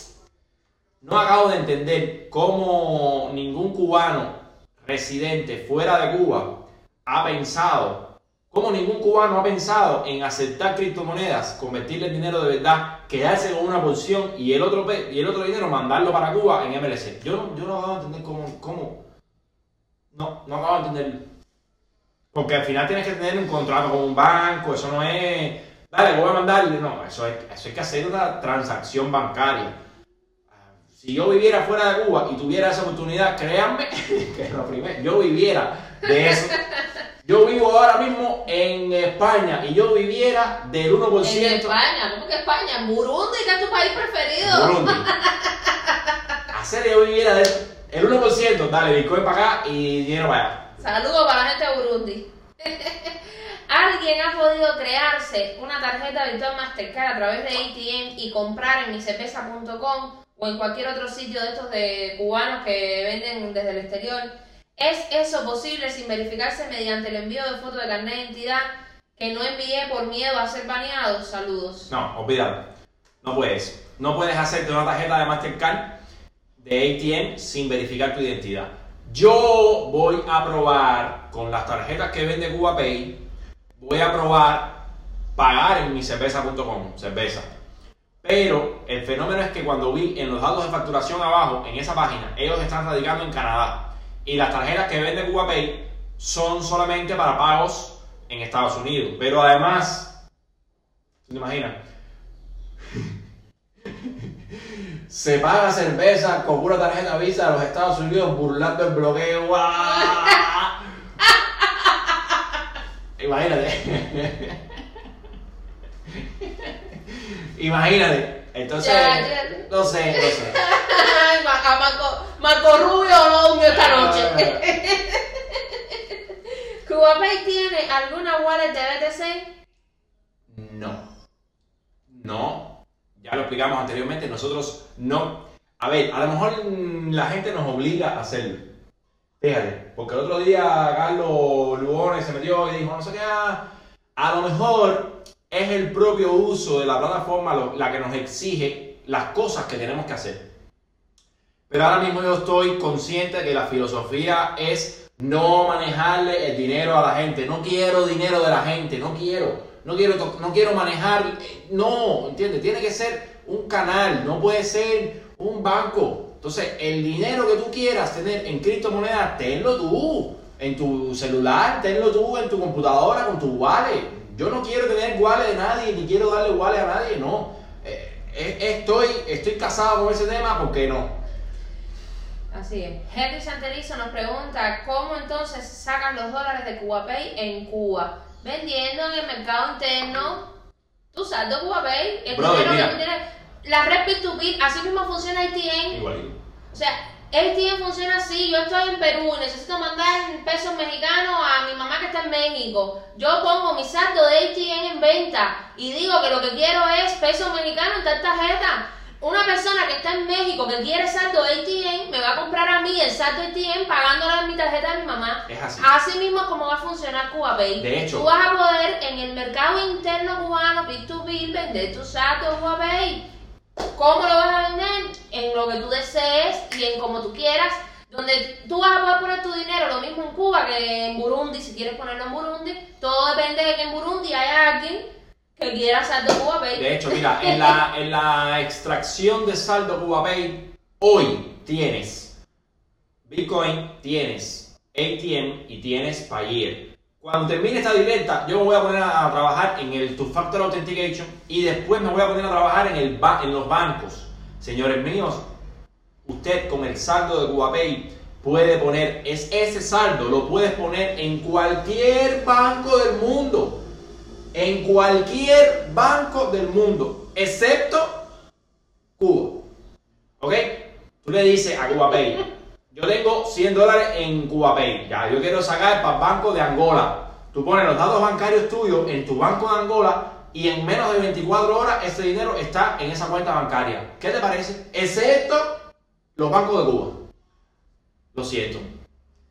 no acabo de entender cómo ningún cubano residente fuera de Cuba ha pensado, cómo ningún cubano ha pensado en aceptar criptomonedas, convertirle en dinero de verdad, quedarse con una porción y el otro, y el otro dinero mandarlo para Cuba en MLC. Yo yo no acabo de entender cómo, cómo, no, no acabo de entenderlo. Porque al final tienes que tener un contrato con un banco, eso no es, dale, voy a mandarle, no, eso es, eso hay que hacer una transacción bancaria. Si yo viviera fuera de Cuba y tuviera esa oportunidad, créanme que es lo primero, yo viviera de eso. Yo vivo ahora mismo en España y yo viviera del 1%. En España, ¿cómo que España? Burundi, que es tu país preferido. Burundi. Hacer yo viviera del el 1%, dale, Bitcoin para acá y dinero para allá. Saludos para la gente de Burundi. ¿Alguien ha podido crearse una tarjeta virtual Mastercard a través de ATM y comprar en micepesa.com o en cualquier otro sitio de estos de cubanos que venden desde el exterior? ¿Es eso posible sin verificarse mediante el envío de foto de carnet de identidad que no envié por miedo a ser baneado? Saludos. No, olvídalo. No puedes. No puedes hacerte una tarjeta de Mastercard de ATM sin verificar tu identidad. Yo voy a probar con las tarjetas que vende CubaPay, voy a probar pagar en mi cerveza.com, cerveza. Pero el fenómeno es que cuando vi en los datos de facturación abajo, en esa página, ellos están radicando en Canadá. Y las tarjetas que vende CubaPay son solamente para pagos en Estados Unidos. Pero además, ¿tú te imaginas? Se paga cerveza con una tarjeta Visa de los Estados Unidos burlando el bloqueo. ¡Ah! Imagínate. Imagínate. Entonces, Ya, ya. no sé, no sé. A Marco, Rubio no durmió esta noche. ¿CubaPay tiene alguna wallet de BTC? No. No. Ya lo explicamos anteriormente. Nosotros no. A ver, a lo mejor la gente nos obliga a hacerlo. Fíjate, porque el otro día Carlos Lugones se metió y dijo, no sé qué, ah, a lo mejor es el propio uso de la plataforma lo- la que nos exige las cosas que tenemos que hacer. Pero ahora mismo yo estoy consciente que la filosofía es no manejarle el dinero a la gente. No quiero dinero de la gente, no quiero. No quiero, no quiero manejar. eh, No, ¿entiendes? Tiene que ser un canal, no puede ser un banco. Entonces, el dinero que tú quieras tener en criptomonedas, tenlo tú. En tu celular, tenlo tú en tu computadora con tu wallet. Yo no quiero tener wallet de nadie, ni quiero darle wallet a nadie, no. Eh, eh, estoy, estoy casado con ese tema porque no. Así es. Henry Santelizo nos pregunta cómo entonces sacan los dólares de CubaPay en Cuba. Vendiendo en el mercado interno tu saldo CubaPay. El Brother, dinero que mira. tú tienes. La red P2P, así mismo funciona ATM. Igualito. O sea, ATM funciona así, yo estoy en Perú necesito mandar pesos mexicanos a mi mamá que está en México. Yo pongo mi saldo de ATM en venta y digo que lo que quiero es pesos mexicanos en tal tarjeta. Una persona que está en México que quiere saldo ATM me va a comprar a mí el saldo ATM pagándole mi tarjeta de mi mamá. Es así. Así mismo es como va a funcionar CubaPay. De hecho- tú vas a poder en el mercado interno cubano, B2B, vender tu saldo CubaPay. ¿Cómo lo vas a vender? En lo que tú desees y en como tú quieras. Donde tú vas a poder poner tu dinero, lo mismo en Cuba que en Burundi, si quieres ponerlo en Burundi. Todo depende de que en Burundi haya alguien que quiera saldo CubaPay. De hecho, mira, en la, en la extracción de saldo CubaPay, hoy tienes Bitcoin, tienes ATM y tienes Payeer. Cuando termine esta directa, yo me voy a poner a trabajar en el Two Factor Authentication y después me voy a poner a trabajar en, el ba- en los bancos. Señores míos, usted con el saldo de CubaPay puede poner, es ese saldo, lo puedes poner en cualquier banco del mundo. En cualquier banco del mundo, excepto Cuba. ¿Ok? Tú le dices a CubaPay, yo tengo 100 dólares en CubaPay, ya, yo quiero sacar para el banco de Angola. Tú pones los datos bancarios tuyos en tu banco de Angola y en menos de 24 horas ese dinero está en esa cuenta bancaria. ¿Qué te parece? Excepto los bancos de Cuba. Lo siento.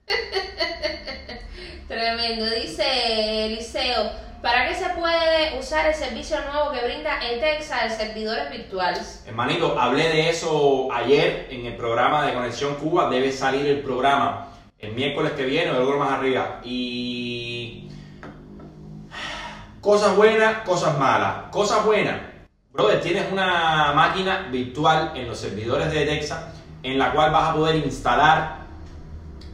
Tremendo. Dice Eliseo, ¿para qué se puede usar el servicio nuevo que brinda ETEXA de servidores virtuales? Hermanito, hablé de eso ayer en el programa de Conexión Cuba. Debe salir el programa el miércoles que viene o algo más arriba. Y. Cosas buenas, cosas malas. Cosas buenas. Brother, tienes una máquina virtual en los servidores de Dexa en la cual vas a poder instalar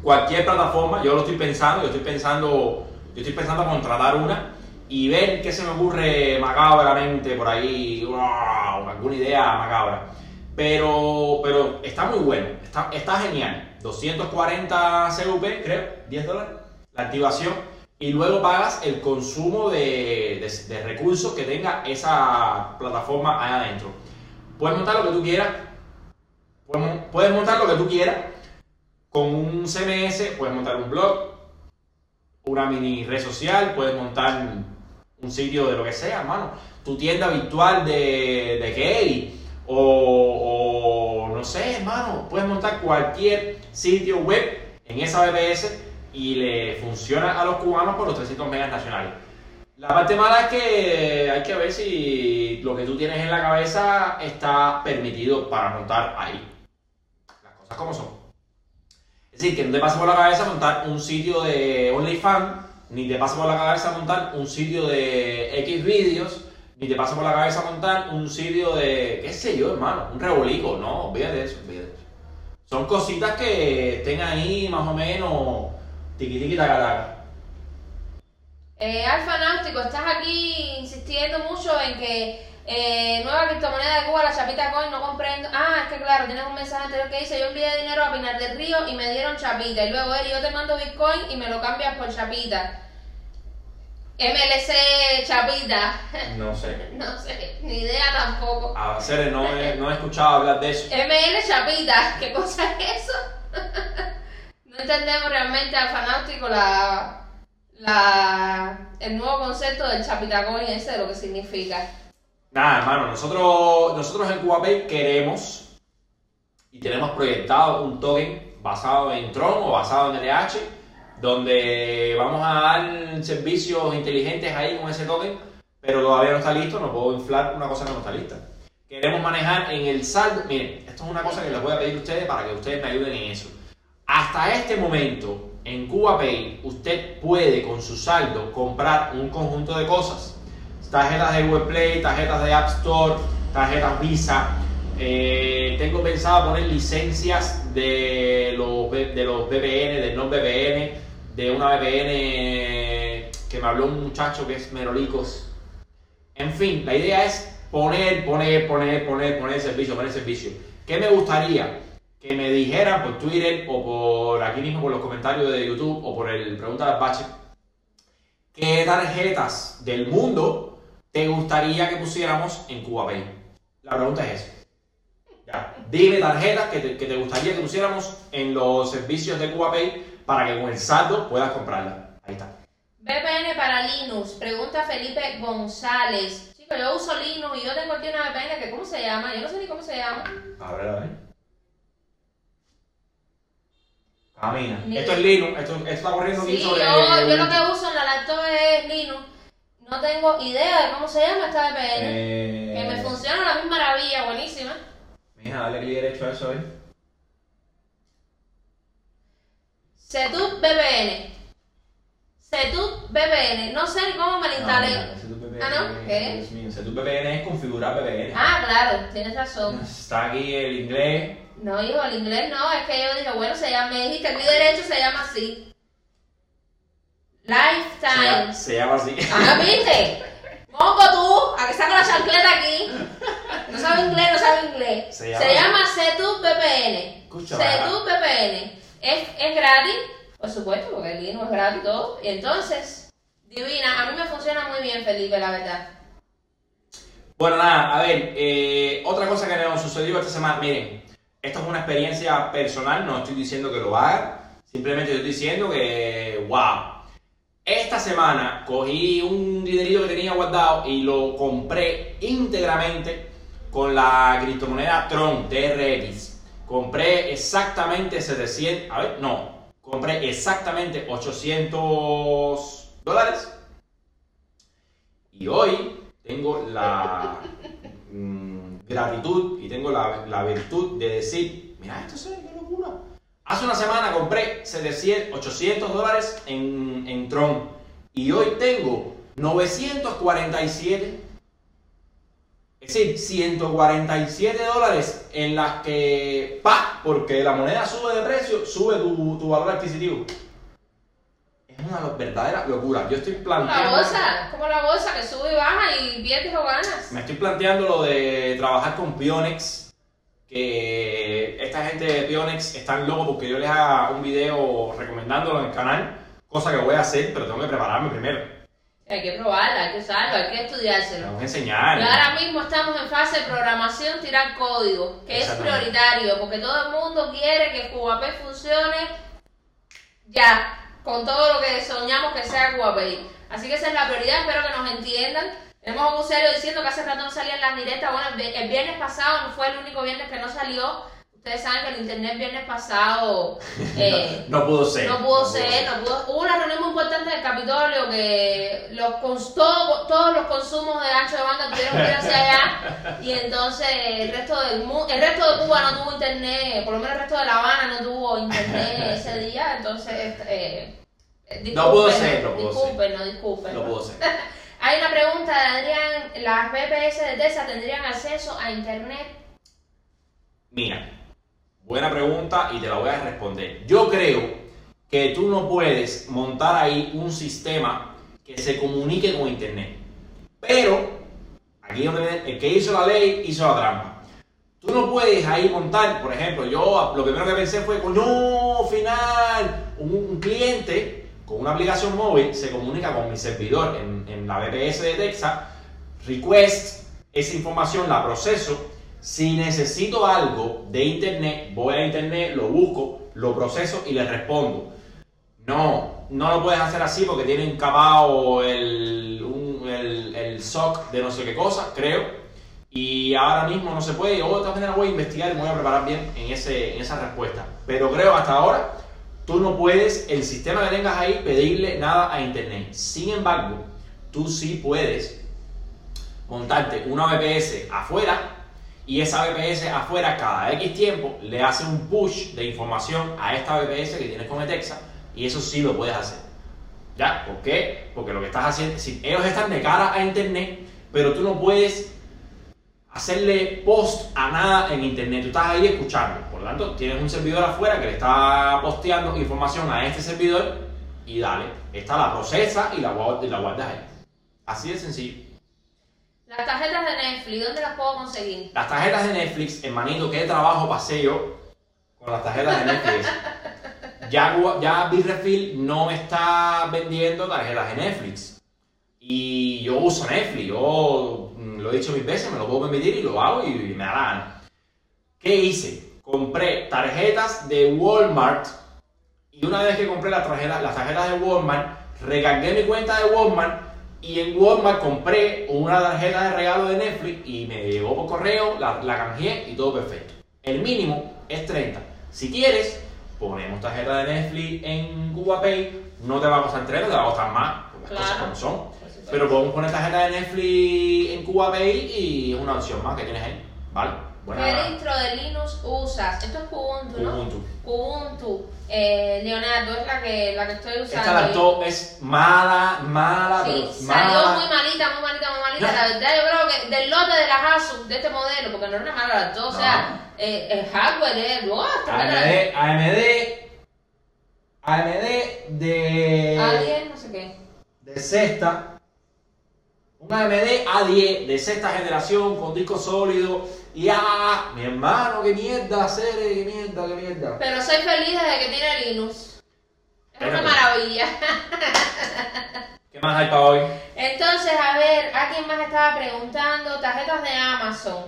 cualquier plataforma. Yo lo estoy pensando, yo estoy pensando, yo estoy pensando contratar una y ver qué se me ocurre macabramente por ahí, wow, alguna idea macabra. Pero, pero está muy bueno, está, está genial. 240 CUP, creo, 10 dólares, la activación. Y luego pagas el consumo de, de- de recursos que tenga esa plataforma ahí adentro. Puedes montar lo que tú quieras, puedes mon- puedes montar lo que tú quieras, con un CMS puedes montar un blog, una mini red social, puedes montar un sitio de lo que sea, hermano. Tu tienda virtual de, de gay o, no sé, hermano. Puedes montar cualquier sitio web en esa BBS y le funciona a los cubanos por los 300 megas nacionales. La parte mala es que hay que ver si lo que tú tienes en la cabeza está permitido para montar ahí. Las cosas como son. Es decir, que no te pasa por la cabeza montar un sitio de OnlyFans, ni te pasa por la cabeza montar un sitio de X vídeos, ni te pasa por la cabeza montar un sitio de, qué sé yo, hermano, un rebolico. No, olvídate de eso, olvídate de eso. Son cositas que estén ahí más o menos tiqui tiqui taca taca. Eh, Alfa Náutico, estás aquí insistiendo mucho en que eh, nueva criptomoneda de Cuba, la Chapita Coin, no comprendo. Ah, es que claro, tienes un mensaje anterior que dice, yo envié dinero a Pinar del Río y me dieron Chapita. Y luego él, yo te mando Bitcoin y me lo cambias por Chapita. MLC Chapita. No sé. no sé, ni idea tampoco. A hacer, no he, no he escuchado hablar de eso. ML Chapita, ¿qué cosa es eso? no entendemos realmente Alfa Náutico la, la, el nuevo concepto del Chapita Coin ese de lo que significa. Nada, hermano, nosotros, nosotros en CubaPay queremos y tenemos proyectado un token basado en Tron o basado en LH, donde vamos a dar servicios inteligentes ahí con ese token, pero todavía no está listo, no puedo inflar una cosa que no está lista. Queremos manejar en el saldo, miren, esto es una cosa que les voy a pedir a ustedes para que ustedes me ayuden en eso. Hasta este momento, en CubaPay, usted puede con su saldo comprar un conjunto de cosas tarjetas de Google Play, tarjetas de App Store, tarjetas Visa. Eh, tengo pensado poner licencias de los, de los VPN, del non VPN, de una VPN que me habló un muchacho que es Merolicos. En fin, la idea es poner, poner, poner, poner, poner servicio, poner servicio. ¿Qué me gustaría? Que me dijeran por Twitter o por aquí mismo por los comentarios de YouTube o por el Pregunta del Bache ¿Qué tarjetas del mundo te gustaría que pusiéramos en CubaPay? La pregunta es esa. Ya, Dime tarjetas que te, que te gustaría que pusiéramos en los servicios de CubaPay para que con el saldo puedas comprarla. Ahí está. VPN para Linux, pregunta Felipe González. Chicos, yo uso Linux y yo tengo aquí una VPN que ¿cómo se llama? Yo no sé ni cómo se llama. A ver, a ver. Camina. Esto es Linux, esto, esto está corriendo aquí Sí, sobre. yo, yo lo que uso en la laptop es Linux. No tengo idea de cómo se llama esta VPN. Eh, Que me funciona a la misma maravilla, buenísima. Mija, dale clic derecho a eso, ¿eh? Setup VPN. Setup VPN. No sé cómo me la instalé. No, mira, Setup VPN, Ah, ¿no? ¿Qué? Dios mío, Setup VPN es configurar VPN. Ah, claro, tienes razón. Está aquí el inglés. No, hijo, el inglés no, es que yo dije, bueno, se llama, me dijiste, mi derecho se llama así. Se Lifetime. se llama así. Ah, ¿viste? Moco tú, a que saco la chancleta aquí. No sabe inglés, no sabe inglés. Se Se llama- llama, Setup VPN. Setup VPN. Es, es gratis, por supuesto, porque el Linux es gratis y todo. Y entonces, divina, a mí me funciona muy bien, Felipe, la verdad. Bueno, nada, a ver, eh, otra cosa que nos sucedió esta semana, miren, esto es una experiencia personal, no estoy diciendo que lo haga, simplemente estoy diciendo que, wow, esta semana cogí un dinerito que tenía guardado y lo compré íntegramente con la criptomoneda Tron TRX. Compré exactamente 700, a ver, no, compré exactamente 800 dólares y hoy tengo la mm, gratitud y tengo la, virtud de decir, mira, esto se ve. Hace una semana compré 700, 800 dólares en, en Tron y hoy tengo 947, es decir, 147 dólares en las que, pa, porque la moneda sube de precio, sube tu, tu valor adquisitivo. Es una verdadera locura. Yo estoy Como planteando... la bolsa, como la bolsa que sube y baja y pierdes o ganas. Me estoy planteando lo de trabajar con Pionex. Que esta gente de Pionex están locos porque yo les haga un video recomendándolo en el canal. Cosa que voy a hacer, pero tengo que prepararme primero. Hay que probarla, hay que usarlo, hay que estudiárselo. Tengo que enseñar. Y ahora mismo estamos en fase de programación, tirar código, que es prioritario, porque todo el mundo quiere que CubaPay funcione ya, con todo lo que soñamos que sea CubaPay. Así que esa es la prioridad, espero que nos entiendan. Tenemos a un usuario diciendo que hace rato no salían las directas. Bueno, el vi- el viernes pasado no fue el único viernes que no salió. Ustedes saben que el internet el viernes pasado eh, No pudo ser. no pudo ser, no pudo. Hubo una reunión muy importante del Capitolio que los todo- todos los consumos de ancho de banda tuvieron que ir hacia allá y entonces el resto del el resto de Cuba no tuvo internet, por lo menos el resto de La Habana no tuvo internet ese día, entonces eh, eh, No pudo disculpen, ser, no pudo ser. disculpen, no disculpen. No pudo ser. Hay una pregunta de Adrián, ¿las BPS de TESA tendrían acceso a internet? Mira, buena pregunta y te la voy a responder. Yo creo que tú no puedes montar ahí un sistema que se comunique con internet. Pero, aquí donde el que hizo la ley hizo la trampa. Tú no puedes ahí montar, por ejemplo, yo lo primero que pensé fue, no, final, un cliente con una aplicación móvil se comunica con mi servidor en, en la VPS de Texas, request esa información, la proceso. Si necesito algo de internet, voy a internet, lo busco, lo proceso y le respondo. No, no lo puedes hacer así porque tiene encapado el, el, el SOC de no sé qué cosa, creo. Y ahora mismo no se puede. Yo de todas maneras voy a investigar y me voy a preparar bien en, ese, en esa respuesta. Pero creo hasta ahora, tú no puedes, el sistema que tengas ahí, pedirle nada a internet. Sin embargo, tú sí puedes montarte una VPS afuera y esa VPS afuera cada X tiempo le hace un push de información a esta VPS que tienes con Etexa y eso sí lo puedes hacer. ¿Ya? ¿Por qué? Porque lo que estás haciendo, si ellos están de cara a internet, pero tú no puedes hacerle post a nada en internet, tú estás ahí escuchando, lo tanto tienes un servidor afuera que le está posteando información a este servidor y dale, esta la procesa y la, guard- y la guardas ahí. Así de sencillo. Las tarjetas de Netflix, ¿dónde las puedo conseguir? Las tarjetas de Netflix, hermanito, qué trabajo pasé yo con las tarjetas de Netflix. Ya, ya Bitrefill no está vendiendo tarjetas de Netflix. Y yo uso Netflix, yo lo he dicho mil veces, me lo puedo permitir y lo hago y, me da la gana. ¿Qué hice? Compré tarjetas de Walmart y una vez que compré las tarjetas, las tarjetas de Walmart, recargué mi cuenta de Walmart y en Walmart compré una tarjeta de regalo de Netflix y me llegó por correo, la, la canjeé y todo perfecto. El mínimo es 30. Si quieres, ponemos tarjeta de Netflix en CubaPay, no te va a costar 30, te va a costar más, por las Claro. cosas como son. Pero podemos poner tarjeta de Netflix en CubaPay y es una opción más que tienes ahí. ¿Vale? ¿Qué distro de Linux usas? Esto es Ubuntu, ¿no? Ubuntu. Ubuntu. Eh, Leonardo es la que, la que estoy usando. Esta laptop es mala, mala, Sí, pero salió mala. muy malita, muy malita, muy malita. La verdad, yo creo que del lote de las Asus, de este modelo, porque no es una mala laptop, o No. sea, eh, el hardware es. ¡Oh, AMD, AMD, AMD de, A10, no sé qué. de sexta. Un AMD A10 de sexta generación con disco sólido. Y ah, mi hermano, qué mierda, serie, qué mierda, qué mierda. Pero soy feliz desde que tiene Linux. Es una maravilla. ¿Qué más hay para hoy? Entonces, a ver, alguien más estaba preguntando, tarjetas de Amazon.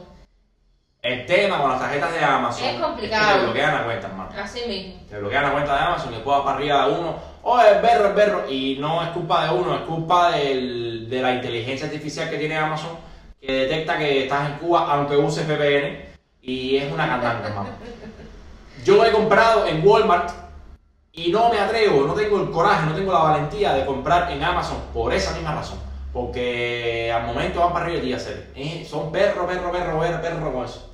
El tema con las tarjetas de Amazon Es complicado. que te bloquean la cuenta, hermano. Así mismo. Te bloquean la cuenta de Amazon y después va para arriba de uno. Oh, es berro, es berro. Y no es culpa de uno, es culpa del- de la inteligencia artificial que tiene Amazon que detecta que estás en Cuba aunque uses VPN y es una cantante, hermano. Yo lo he comprado en Walmart y no me atrevo, no tengo el coraje, no tengo la valentía de comprar en Amazon por esa misma razón. Porque al momento van para arriba y hacer. Eh, son perro, perro, perro, perro, perro con eso.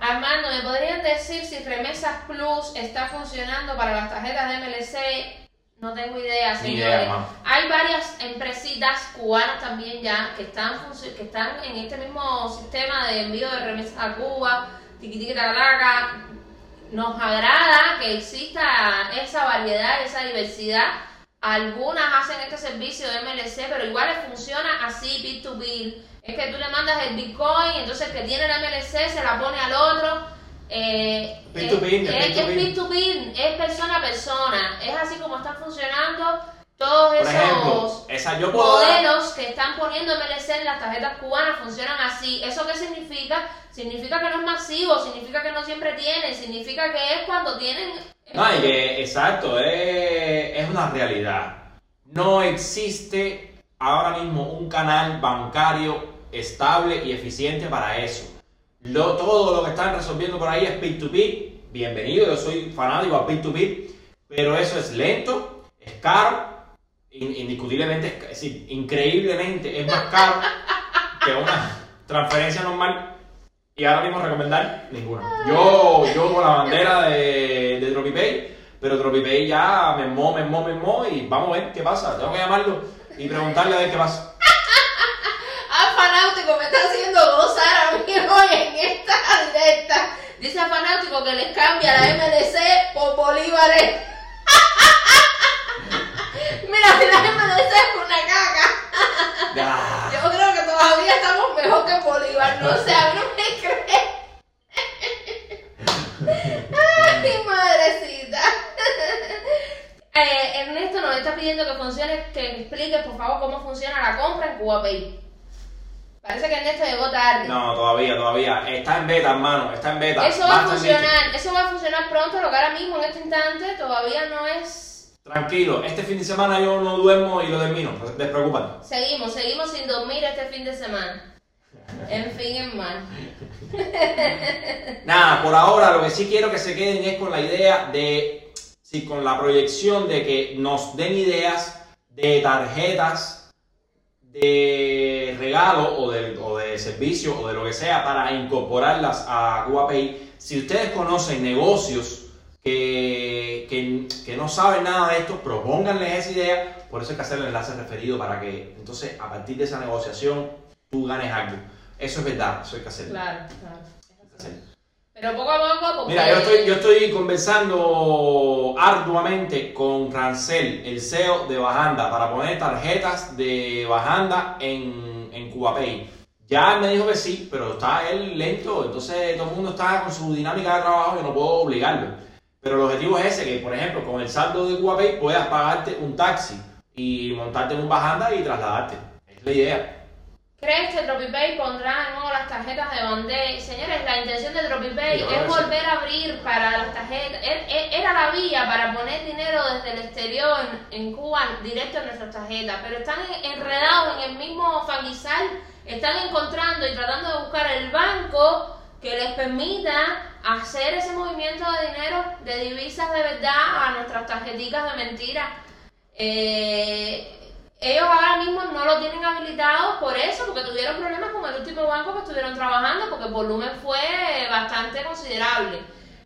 Armando, ¿me podrían decir si Remesas Plus está funcionando para las tarjetas de MLC? No tengo idea, señores. Hay varias empresitas cubanas también ya que están, que están en este mismo sistema de envío de remesas a Cuba, tiquitiqui tacataca. Nos agrada que exista esa variedad, esa diversidad. Algunas hacen este servicio de MLC, pero igual les funciona así, peer to peer. Es que tú le mandas el Bitcoin, entonces el que tiene la MLC se la pone al otro. Eh, es, es es persona a persona. Es así como están funcionando todos Por esos ejemplo, dar- modelos que están poniendo MLC en las tarjetas cubanas funcionan así. ¿Eso qué significa? Significa que no es masivo, significa que no siempre tienen, significa que es cuando tienen... No, y que, exacto, es, es una realidad. No existe ahora mismo un canal bancario estable y eficiente para eso. Lo, todo lo que están resolviendo por ahí es peer-to-peer. Bienvenido, yo soy fanático a peer-to-peer, pero eso es lento, es caro, in- indiscutiblemente, es, increíblemente es más caro que una transferencia normal. Y ahora mismo recomendar ninguna. Yo, yo con la bandera de, de Tropipay, pero Tropipay ya me mó, me mó, me mó y vamos a ver qué pasa. Tengo que llamarlo y preguntarle a ver qué pasa. Fanáutico, me está haciendo gozar a mí hoy en esta directa. Dice a fanáutico que les cambia la MDC por bolívares. Mira, si la MDC es una caca. Yo creo que todavía estamos mejor que Bolívar, no sé, a mí no me cree. Ay, madrecita. Eh, Ernesto nos está pidiendo que funcione, que expliques por favor cómo funciona la compra en CubaPay. Parece que Ernesto llegó tarde. No, todavía, todavía. Está en beta, hermano. Está en beta. Eso va a funcionar, eso va a funcionar pronto, lo que ahora mismo en este instante todavía no es. Tranquilo, este fin de semana yo no duermo y lo termino. Despreocúpate. Seguimos, seguimos sin dormir este fin de semana. En fin, hermano. Nada, por ahora lo que sí quiero que se queden es con la idea de, sí, con la proyección de que nos den ideas de tarjetas de regalo o de, o de servicio o de lo que sea para incorporarlas a CubaPay. Si ustedes conocen negocios que, que, que no saben nada de esto, propónganles esa idea. Por eso hay que hacer el enlace referido para que entonces a partir de esa negociación tú ganes algo. Eso es verdad, eso hay que hacerlo. Claro, claro. Pero poco a poco. Mira, yo estoy, yo estoy conversando arduamente con Rancel, el CEO de Bajanda, para poner tarjetas de Bajanda en, en CubaPay. Ya me dijo que sí, pero está él lento, entonces todo el mundo está con su dinámica de trabajo y no puedo obligarlo. Pero el objetivo es ese, que por ejemplo con el saldo de CubaPay puedas pagarte un taxi y montarte en un Bajanda y trasladarte. Es la idea. ¿Crees que TropiPay pondrá de nuevo las tarjetas de Bandé? Señores, la intención de creo es volver a abrir para las tarjetas. e- e- Era la vía para poner dinero desde el exterior en, Cuba directo en nuestras tarjetas, pero están en- enredados en el mismo fanguizal. Están encontrando y tratando de buscar el banco que les permita hacer ese movimiento de dinero de divisas de verdad a nuestras tarjeticas de mentira. Eh, ellos ahora mismo no lo tienen habilitado por eso, porque tuvieron problemas con el último banco que estuvieron trabajando, porque el volumen fue bastante considerable.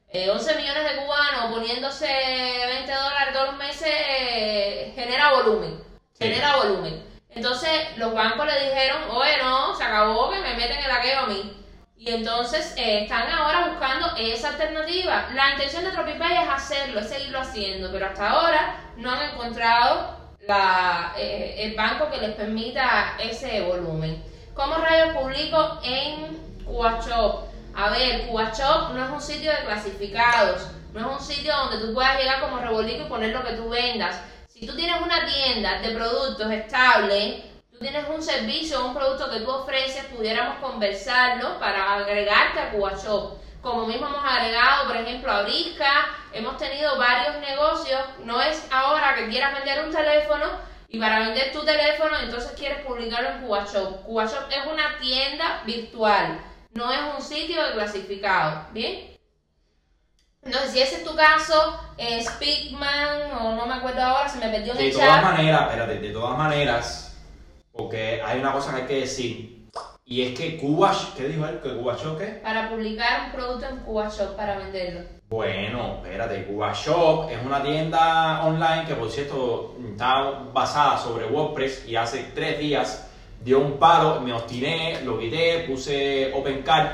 Eh, 11 millones de cubanos poniéndose 20 dólares todos los meses eh, genera volumen, Sí. genera volumen. Entonces los bancos le dijeron, oye no, se acabó que me meten el aqueo a mí. Y entonces eh, están ahora buscando esa alternativa. La intención de Tropipay es hacerlo, es seguirlo haciendo, pero hasta ahora no han encontrado la, eh, el banco que les permita ese volumen. ¿Cómo rayos publico en CubaShop? A ver, CubaShop no es un sitio de clasificados, no es un sitio donde tú puedas llegar como rebolico y poner lo que tú vendas. Si tú tienes una tienda de productos estable, tú tienes un servicio o un producto que tú ofreces, pudiéramos conversarlo para agregarte a CubaShop. Como mismo hemos agregado, por ejemplo, a Brisca, hemos tenido varios negocios. No es ahora que quieras vender un teléfono y para vender tu teléfono entonces quieres publicarlo en CubaShop. CubaShop es una tienda virtual, no es un sitio de clasificado. ¿Bien? Entonces, si ese es tu caso, eh, Speakman, o no me acuerdo ahora, se me perdió en De el todas maneras, espérate, de todas maneras, porque hay una cosa que hay que decir, y es que Cuba, ¿qué dijo él? ¿Que Cuba Shop qué? Para publicar un producto en CubaShop para venderlo. Bueno, espérate, Cuba Shop es una tienda online que por cierto está basada sobre WordPress y hace tres días dio un palo, me obstiné, lo quité, puse OpenCard,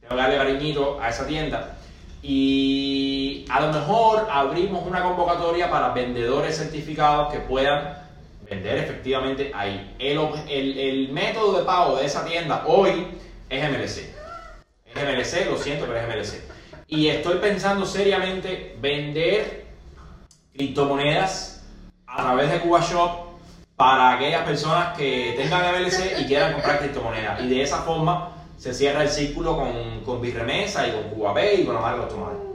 tengo que darle cariñito a esa tienda y a lo mejor abrimos una convocatoria para vendedores certificados que puedan vender efectivamente ahí. El, el- el método de pago de esa tienda hoy es MLC. Es MLC, lo siento, pero es MLC. Y estoy pensando seriamente vender criptomonedas a través de CubaShop para aquellas personas que tengan MLC y quieran comprar criptomonedas. Y de esa forma se cierra el círculo con, con Birremesa y con CubaPay y con marcos tomates.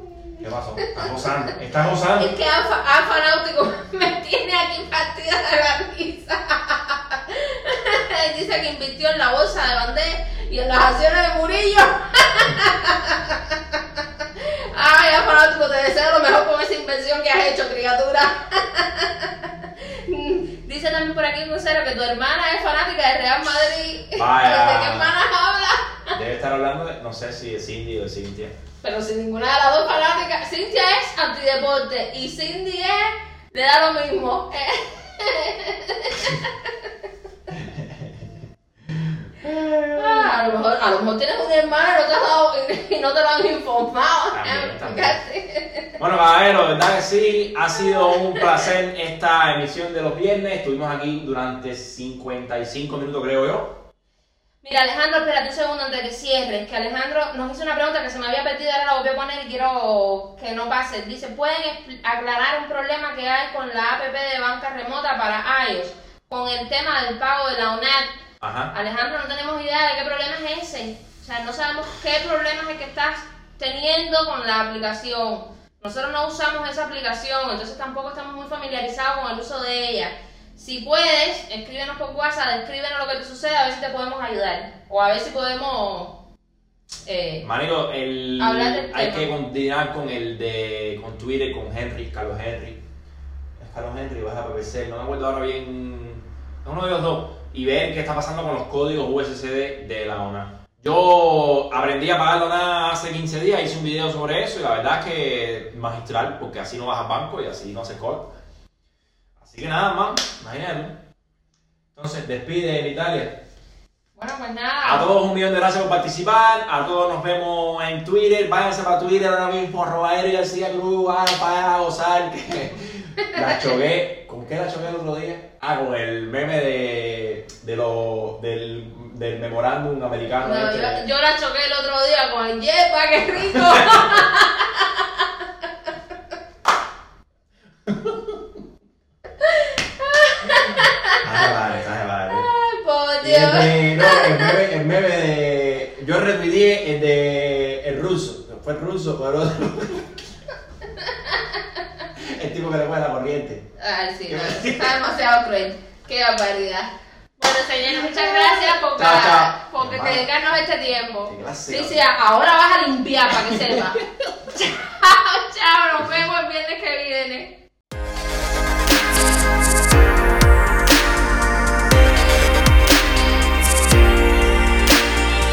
¿Qué pasó? Estás gozando. Estás gozando. Es que Alfa, Alfa Náutico me tiene aquí partida de la risa. Dice que invirtió en la bolsa de Bandé y en las acciones de Murillo. Ay, Alfa Náutico, te deseo lo mejor con esa inversión que has hecho, criatura. Dice también por aquí un cero que tu hermana es fanática de Real Madrid. Vaya. ¿De qué hermanas habla? Debe estar hablando de, no sé si de Cindy o de Cintia. Pero si ninguna de las dos fanáticas, Cintia es antideporte y Cindy es, le da lo mismo. Ah, a, lo mejor, a lo mejor tienes una hermana y no te, has dado, y no te lo han informado. También, también. Bueno, caballero, verdad que sí, ha sido un placer esta emisión de los viernes. Estuvimos aquí durante 55 minutos, creo yo. Mira, Alejandro, espérate un segundo antes de que cierres. Que Alejandro nos hizo una pregunta que se me había perdido, ahora la volví a poner y quiero que no pase. Dice, ¿pueden aclarar un problema que hay con la app de banca remota para iOS? Con el tema del pago de la UNAD. Ajá. Alejandro, no tenemos idea de qué problema es ese. O sea, no sabemos qué problema es el que estás teniendo con la aplicación. Nosotros no usamos esa aplicación, entonces tampoco estamos muy familiarizados con el uso de ella. Si puedes, escríbenos por WhatsApp, escríbenos lo que te sucede, a ver si te podemos ayudar. O a ver si podemos... eh, Manito, el, Hablar del hay tema. que continuar con el de con Twitter, con Henry, Carlos Henry. Es Carlos Henry, vas a PPC, no me acuerdo ahora bien. Es uno de los dos. Y ver qué está pasando con los códigos USSD de la ONA. Yo aprendí a pagar la ONA hace 15 días, hice un video sobre eso y la verdad es que magistral, porque así no vas al banco y así no se cola. Así que nada, man, imagínate. Entonces, despide en Italia. bueno, pues A nada. todos un millón de gracias por participar. A todos nos vemos en Twitter. Váyanse para Twitter ahora mismo, arroba García Cruz. ah, para gozar que la choqué. ¿Con qué la choqué el otro día? Ah, con el meme de, de lo, del, del memorándum americano. No, este. yo, yo la choqué el otro día con el yepa, qué rico. no, el meme, el meme de. Yo retuiteé el de. El ruso. ¿Fue el ruso o el otro? el tipo que le pone la corriente. Ah, sí, está demasiado cruel. Qué barbaridad. Bueno, señores, muchas gracias por, chao, chao. por que dedicarnos este tiempo. Gracias. Sí, sí, ahora vas a limpiar para que sepa. chao, chao, nos vemos el viernes que viene.